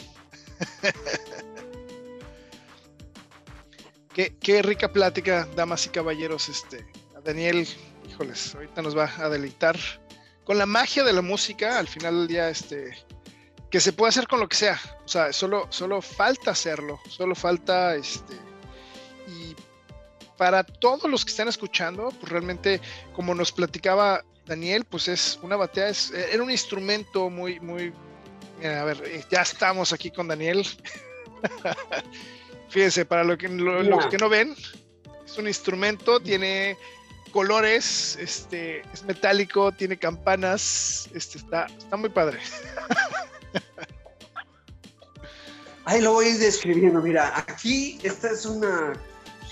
[LAUGHS] qué, qué, rica plática, damas y caballeros. Este, Daniel, híjoles, ahorita nos va a deleitar con la magia de la música. Al final del día, este, que se puede hacer con lo que sea. O sea, solo, solo falta hacerlo, solo falta este. Y para todos los que están escuchando, pues realmente, como nos platicaba Daniel, pues es una batea, es, era un instrumento muy, muy. a ver, eh, ya estamos aquí con Daniel. [LAUGHS] Fíjense, para lo que, los que no ven, es un instrumento, tiene colores, este, es metálico, tiene campanas, este, está, está muy padre. [LAUGHS] Ahí lo voy describiendo. Mira, aquí esta es una,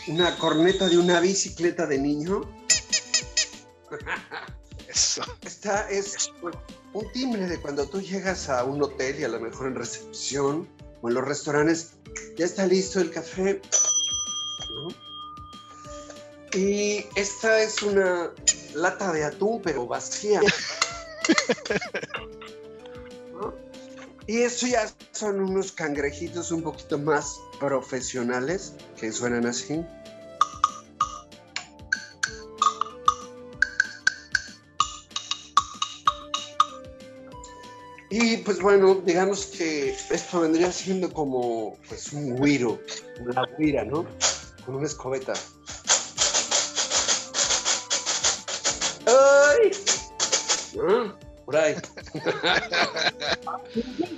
una corneta de una bicicleta de niño. [LAUGHS] Eso. Esta es un timbre de cuando tú llegas a un hotel y a lo mejor en recepción o en los restaurantes, ya está listo el café. Y esta es una lata de atún, pero vacía. [LAUGHS] Y eso ya son unos cangrejitos un poquito más profesionales que suenan así. Y pues bueno, digamos que esto vendría siendo como pues un guiro, una guira, ¿no? Con una escobeta. ¡Ay! ¿Ah? Por ahí. [LAUGHS]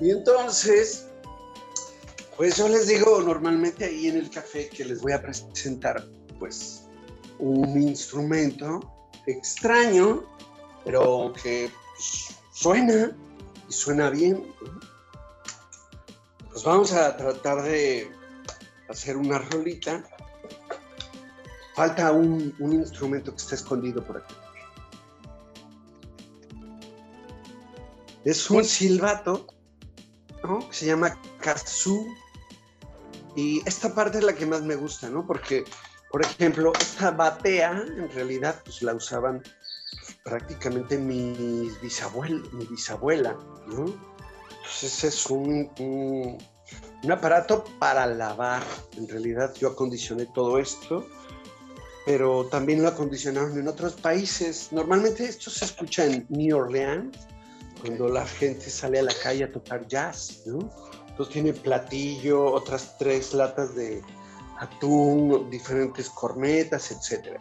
y entonces, pues yo les digo normalmente ahí en el café que les voy a presentar pues un instrumento extraño, pero que pues, suena y suena bien. Pues vamos a tratar de hacer una rolita. Falta un, un instrumento que está escondido por aquí. Es un silbato se llama kazoo. Y esta parte es la que más me gusta, ¿no? Porque, por ejemplo, esta batea en realidad pues la usaban prácticamente mi, bisabuela, mi bisabuela. Entonces es un, un, un aparato para lavar. En realidad yo acondicioné todo esto pero también lo acondicionaron en otros países. Normalmente esto se escucha en New Orleans, cuando la gente sale a la calle a tocar jazz, ¿no? Entonces tiene platillo, otras tres latas de atún, diferentes cornetas, etc.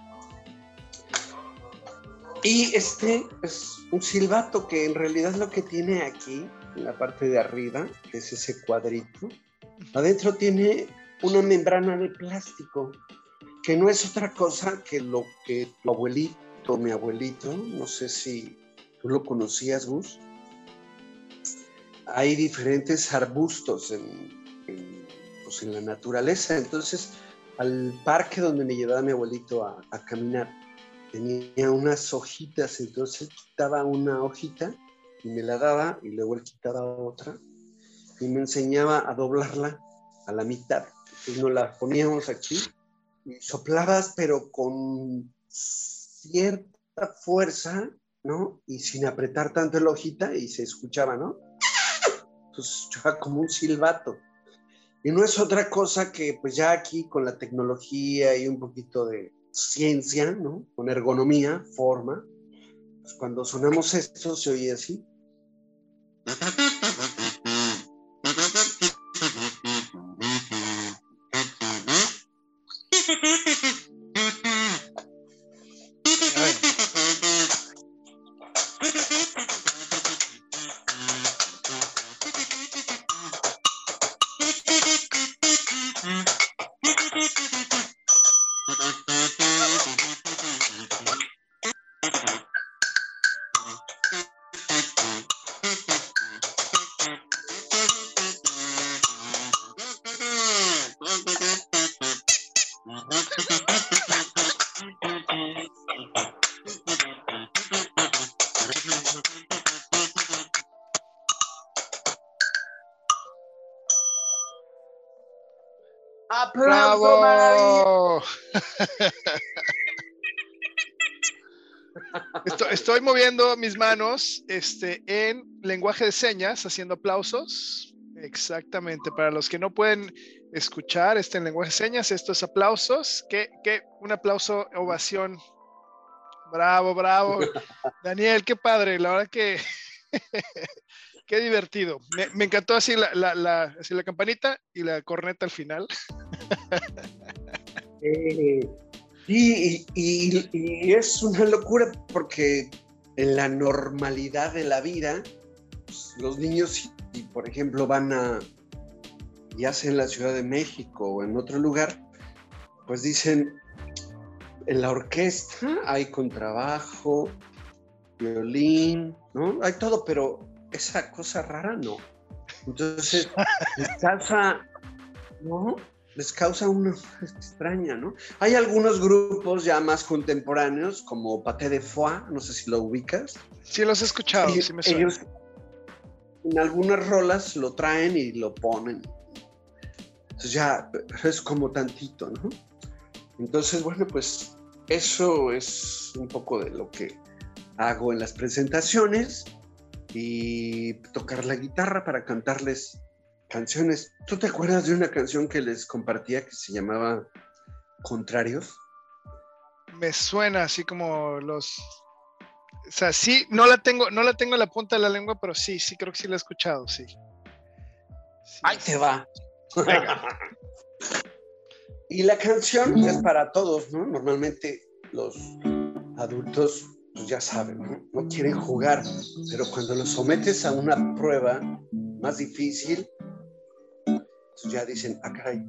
Y este es un silbato que en realidad lo que tiene aquí, en la parte de arriba, que es ese cuadrito, adentro tiene una membrana de plástico, que no es otra cosa que lo que tu abuelito, mi abuelito, no sé si tú lo conocías, Gus, hay diferentes arbustos en, pues, en la naturaleza. Entonces, al parque donde me llevaba mi abuelito a, a caminar, tenía unas hojitas, entonces quitaba una hojita y me la daba y luego él quitaba otra y me enseñaba a doblarla a la mitad. Entonces nos la poníamos aquí y soplabas, pero con cierta fuerza, ¿no? Y sin apretar tanto la hojita y se escuchaba, ¿no? [LAUGHS] Entonces escuchaba como un silbato. Y no es otra cosa que, pues ya aquí con la tecnología y un poquito de ciencia, ¿no? Con ergonomía, forma, pues cuando sonamos esto se oye así. Moviendo mis manos este, en lenguaje de señas, haciendo aplausos. Exactamente. Para los que no pueden escuchar este en lenguaje de señas, estos aplausos. Que, que un aplauso, ovación. Bravo, bravo. [LAUGHS] Daniel, qué padre. La verdad que [LAUGHS] qué divertido. Me, me encantó así la, la, la, así la campanita y la corneta al final. [LAUGHS] Eh, y, y, y, es una locura porque en la normalidad de la vida, pues, los niños, si por ejemplo van a, ya sea en la Ciudad de México o en otro lugar, pues dicen, en la orquesta hay contrabajo, violín, ¿no? Hay todo, pero esa cosa rara no. Entonces, [LAUGHS] les causa, ¿no? Les causa una extraña, ¿no? Hay algunos grupos ya más contemporáneos, como Paté de Foix, no sé si lo ubicas. Sí, los he escuchado, ellos, sí me suena. ellos en algunas rolas lo traen y lo ponen. Entonces ya es como tantito, ¿no? Entonces, bueno, pues eso es un poco de lo que hago en las presentaciones y tocar la guitarra para cantarles canciones. ¿Tú te acuerdas de una canción que les compartía que se llamaba Contrarios? Me suena así como los. O sea, sí, no la tengo, no la tengo en la punta de la lengua, pero sí, sí, creo que sí la he escuchado, sí. sí Ahí te va. Venga. y la canción es para todos, ¿no? Normalmente los adultos pues ya saben, ¿no? no quieren jugar, pero cuando los sometes a una prueba más difícil, ya dicen, ah, caray.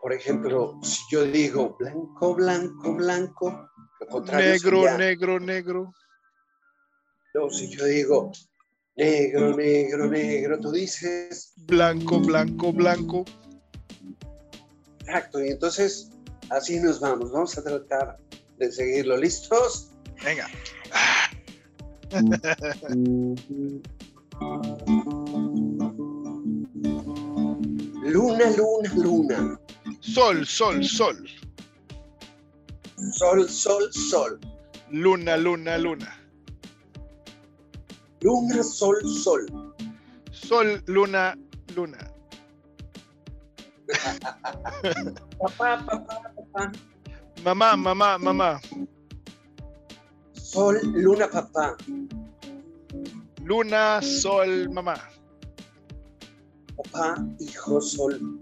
Por ejemplo, si yo digo blanco, blanco, blanco, lo contrario negro, sería, negro, negro. no, si yo digo negro, negro, negro, tú dices Blanco, blanco, blanco. Exacto, y entonces así nos vamos. Vamos a tratar de seguirlo. ¿Listos? Venga. [LAUGHS] Luna, luna, luna. Sol, sol, sol. Sol, sol, sol. Luna, luna, luna. Luna, sol, sol. Sol, luna, luna. Papá, papá, papá. Mamá, mamá, mamá. Sol, luna, papá. Luna, sol, mamá. Papá, hijo, sol.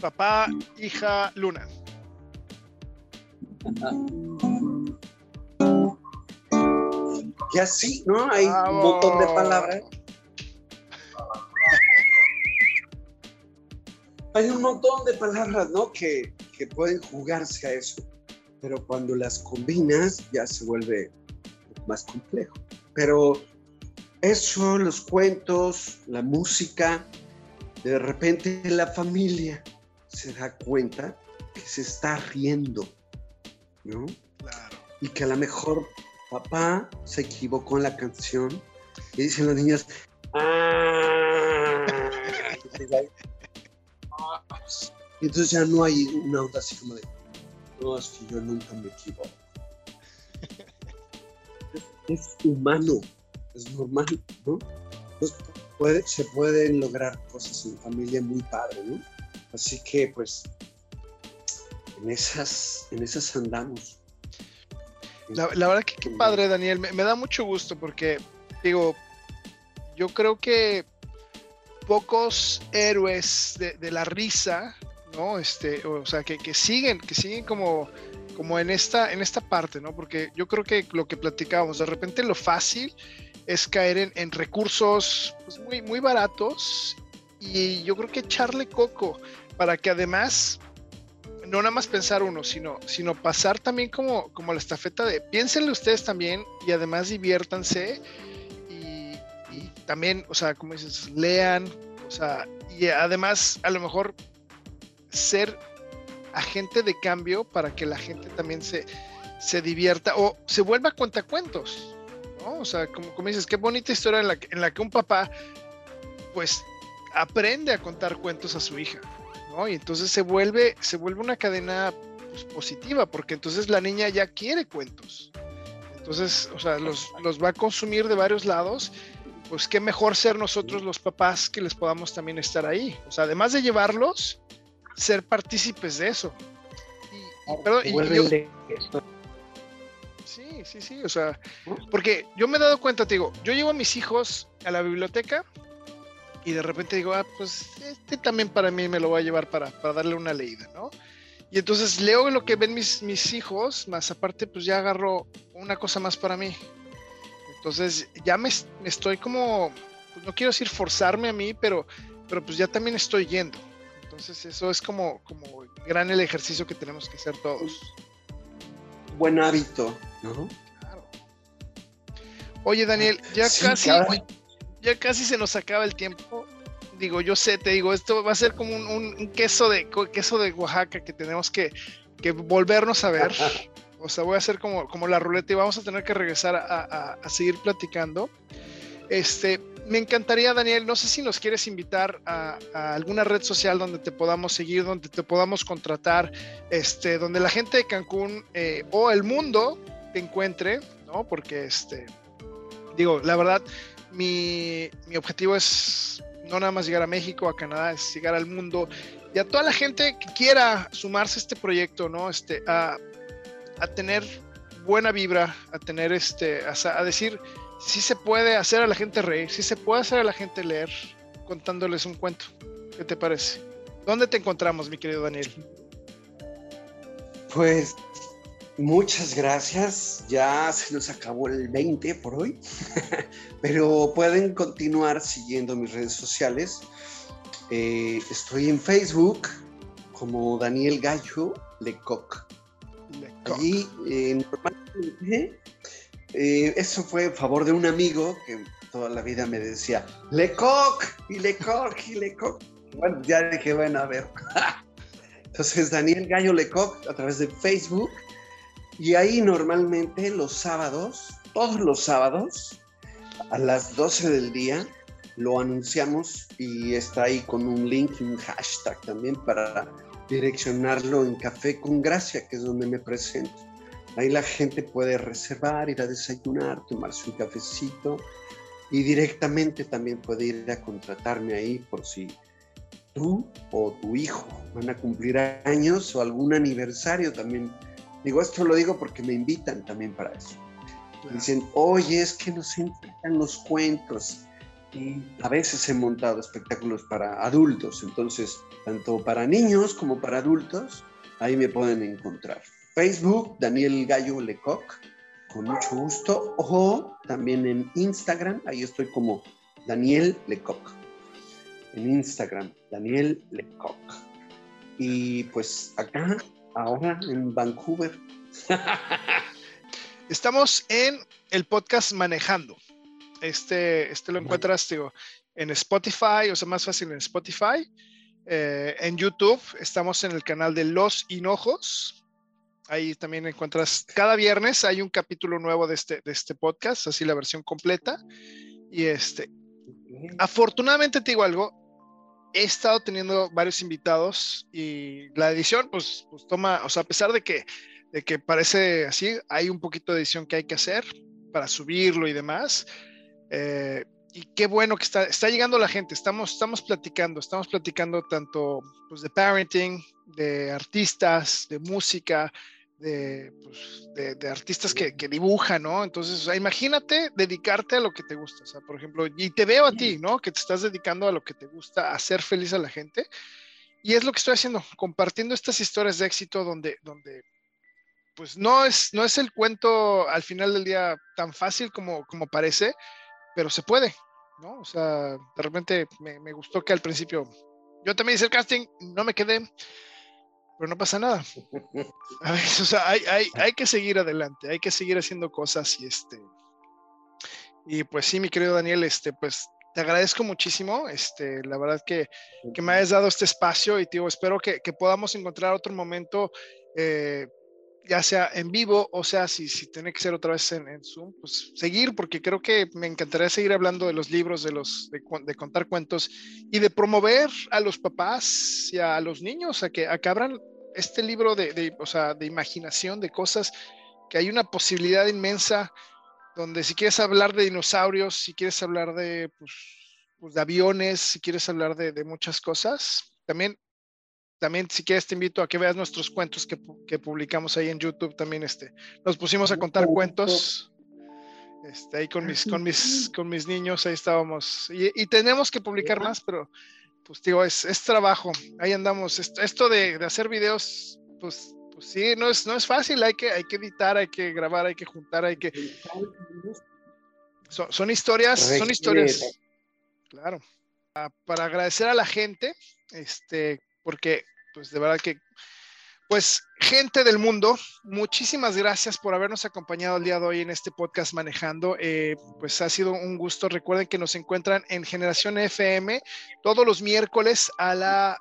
Papá, hija, luna. Y así, ¿no? Hay Bravo. un montón de palabras. Hay un montón de palabras, ¿no? Que, que pueden jugarse a eso. Pero cuando las combinas ya se vuelve más complejo. Pero eso, los cuentos, la música, de repente la familia se da cuenta que se está riendo, ¿no? Claro. Y que a lo mejor papá se equivocó en la canción y dicen los niños, ¡Ah! [LAUGHS] Y entonces ya no hay una onda así como de, no, es que yo nunca me equivoco. Es, humano, es normal, ¿no? Pues puede, se pueden lograr cosas en familia muy padre, ¿no? Así que pues en esas, en esas andamos. La, la verdad que qué padre, Daniel. Me, me da mucho gusto porque, digo, yo creo que pocos héroes de, de la risa, ¿no? Este, o sea, que, que, siguen, que siguen como, como en esta, en esta parte, ¿no? Porque yo creo que lo que platicábamos, de repente lo fácil es caer en, en recursos pues, muy, muy baratos y yo creo que echarle coco para que además no nada más pensar uno, sino, sino pasar también como, como la estafeta de piénsenle ustedes también y además diviértanse y, y también, o sea, como dices, lean, o sea, y además a lo mejor ser agente de cambio para que la gente también se, se divierta o se vuelva cuentacuentos, ¿no? O sea, como, como dices, qué bonita historia en la, en la que un papá, pues, aprende a contar cuentos a su hija. ¿no? Y entonces se vuelve, se vuelve una cadena pues, positiva, porque entonces la niña ya quiere cuentos. Entonces, o sea, los, los, va a consumir de varios lados. Pues qué mejor ser nosotros los papás que les podamos también estar ahí. O sea, además de llevarlos, ser partícipes de eso. Y, y, perdón, y yo, sí, sí, sí, o sea, porque yo me he dado cuenta, te digo, yo llevo a mis hijos a la biblioteca y de repente digo, ah, pues este también para mí me lo voy a llevar para, para darle una leída, ¿no? Y entonces leo lo que ven mis, mis hijos, más aparte pues ya agarro una cosa más para mí. Entonces ya me, me estoy como, pues no quiero decir forzarme a mí, pero, pero pues ya también estoy yendo. Entonces eso es como, como gran el ejercicio que tenemos que hacer todos. Buen hábito, ¿no? Claro. Oye Daniel, ya sí, casi... Cada ya casi se nos acaba el tiempo. Digo, yo sé, te digo, esto va a ser como un, un, un queso, de, queso de Oaxaca que tenemos que, que, volvernos a ver. O sea, voy a hacer como, como la ruleta y vamos a tener que regresar a, a, a, seguir platicando. Este, me encantaría, Daniel, no sé si nos quieres invitar a, alguna red social donde te podamos seguir, donde te podamos contratar, este, donde la gente de Cancún eh, o el mundo te encuentre, ¿no? Porque, este, digo, la verdad, mi, mi, objetivo es no nada más llegar a México, a Canadá, es llegar al mundo y a toda la gente que quiera sumarse a este proyecto, ¿no? Este, a, a tener buena vibra, a tener este, a decir, si se puede hacer a la gente reír, si se puede hacer a la gente leer, contándoles un cuento. ¿Qué te parece? ¿Dónde te encontramos, mi querido Daniel? Pues Muchas gracias. Ya se nos acabó el 20 por hoy, [LAUGHS] pero pueden continuar siguiendo mis redes sociales. Eh, estoy en Facebook como Daniel Gallo Lecoq. Lecoq. Allí, eh, normalmente, eh, eso fue a favor de un amigo que toda la vida me decía Lecoq y Lecoq y Lecoq. Bueno, ya dije, bueno, a ver. [LAUGHS] Entonces, Daniel Gallo Lecoq a través de Facebook y ahí normalmente los sábados, todos los sábados, a las 12 del día, lo anunciamos y está ahí con un link y un hashtag también para direccionarlo en Café con Gracia, que es donde me presento. Ahí la gente puede reservar, ir a desayunar, tomarse un cafecito y directamente también puede ir a contratarme ahí por si tú o tu hijo van a cumplir años o algún aniversario también Digo, esto lo digo porque me invitan también para eso. Dicen, oye, es que nos encantan los cuentos. Y a veces he montado espectáculos para adultos, entonces, tanto para niños como para adultos, ahí me pueden encontrar. Facebook, Daniel Gallo Lecoq, con mucho gusto. O también en Instagram, ahí estoy como Daniel Lecoq. En Instagram, Daniel Lecoq. Y pues acá ahora en Vancouver. [LAUGHS] Estamos en el podcast Manejando. Este, este lo encuentras, digo, en Spotify, o sea, más fácil en Spotify. Eh, en YouTube estamos en el canal de Los Hinojos. Ahí también encuentras, cada viernes hay un capítulo nuevo de este, de este podcast, así la versión completa. Y este, afortunadamente te digo algo, he estado teniendo varios invitados y la edición, pues, pues toma, o sea, a pesar de que, de que parece así, hay un poquito de edición que hay que hacer para subirlo y demás. Eh, y qué bueno que está, está llegando la gente, estamos, estamos platicando, estamos platicando tanto pues, de parenting, de artistas, de música, de, pues, de, artistas que, que, dibujan, ¿no? Entonces, imagínate dedicarte a lo que te gusta, o sea, por ejemplo, y te veo a ti, ¿no? Que te estás dedicando a lo que te gusta, a hacer feliz a la gente. Y es lo que estoy haciendo, compartiendo estas historias de éxito donde, donde pues no es, no es el cuento al final del día tan fácil como, como parece, pero se puede, ¿no? O sea, de repente me, me gustó que al principio yo también hice el casting, no me quedé, pero no pasa nada. [LAUGHS] A o sea, hay, hay, hay, que seguir adelante, hay que seguir haciendo cosas y este. Y pues sí, mi querido Daniel, este, pues te agradezco muchísimo, este, la verdad que, que me hayas dado este espacio y digo, espero que, que podamos encontrar otro momento, eh, ya sea en vivo o sea, si, si tiene que ser otra vez en, Zoom, pues seguir, porque creo que me encantaría seguir hablando de los libros, de, los, de, de contar cuentos y de promover a los papás y a los niños a que, a que abran este libro de, de, o sea, de imaginación, de cosas, que hay una posibilidad inmensa donde si quieres hablar de dinosaurios, si quieres hablar de, pues, pues de aviones, si quieres hablar de, de, muchas cosas, también, también si quieres te invito a que veas nuestros cuentos que, que publicamos ahí en YouTube, también este, nos pusimos a contar cuentos. Este, ahí con mis, con mis, con mis niños, ahí estábamos. Y, y tenemos que publicar más, pero pues digo, es, es trabajo, ahí andamos. Esto, esto de, de, hacer videos, pues, pues sí, no es, no es fácil, hay que, hay que editar, hay que grabar, hay que juntar, hay que... Son, son historias, son historias. Claro. Para agradecer a la gente, este, porque pues de verdad que pues gente del mundo, muchísimas gracias por habernos acompañado el día de hoy en este podcast Manejando. Eh, pues ha sido un gusto. Recuerden que nos encuentran en Generación FM todos los miércoles a la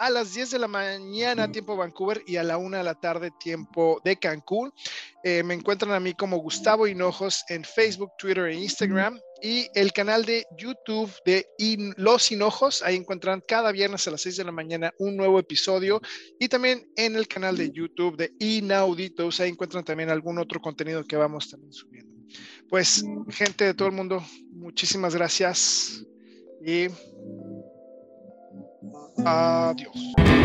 a las 10 de la mañana, tiempo Vancouver, y a la 1 de la tarde, tiempo de Cancún. Eh, me encuentran a mí como Gustavo Hinojos en Facebook, Twitter e Instagram. Y el canal de YouTube de In Los Hinojos, ahí encuentran cada viernes a las 6 de la mañana un nuevo episodio. Y también en el canal de YouTube de Inauditos, ahí encuentran también algún otro contenido que vamos también subiendo. Pues, gente de todo el mundo, muchísimas gracias. Y Adiós.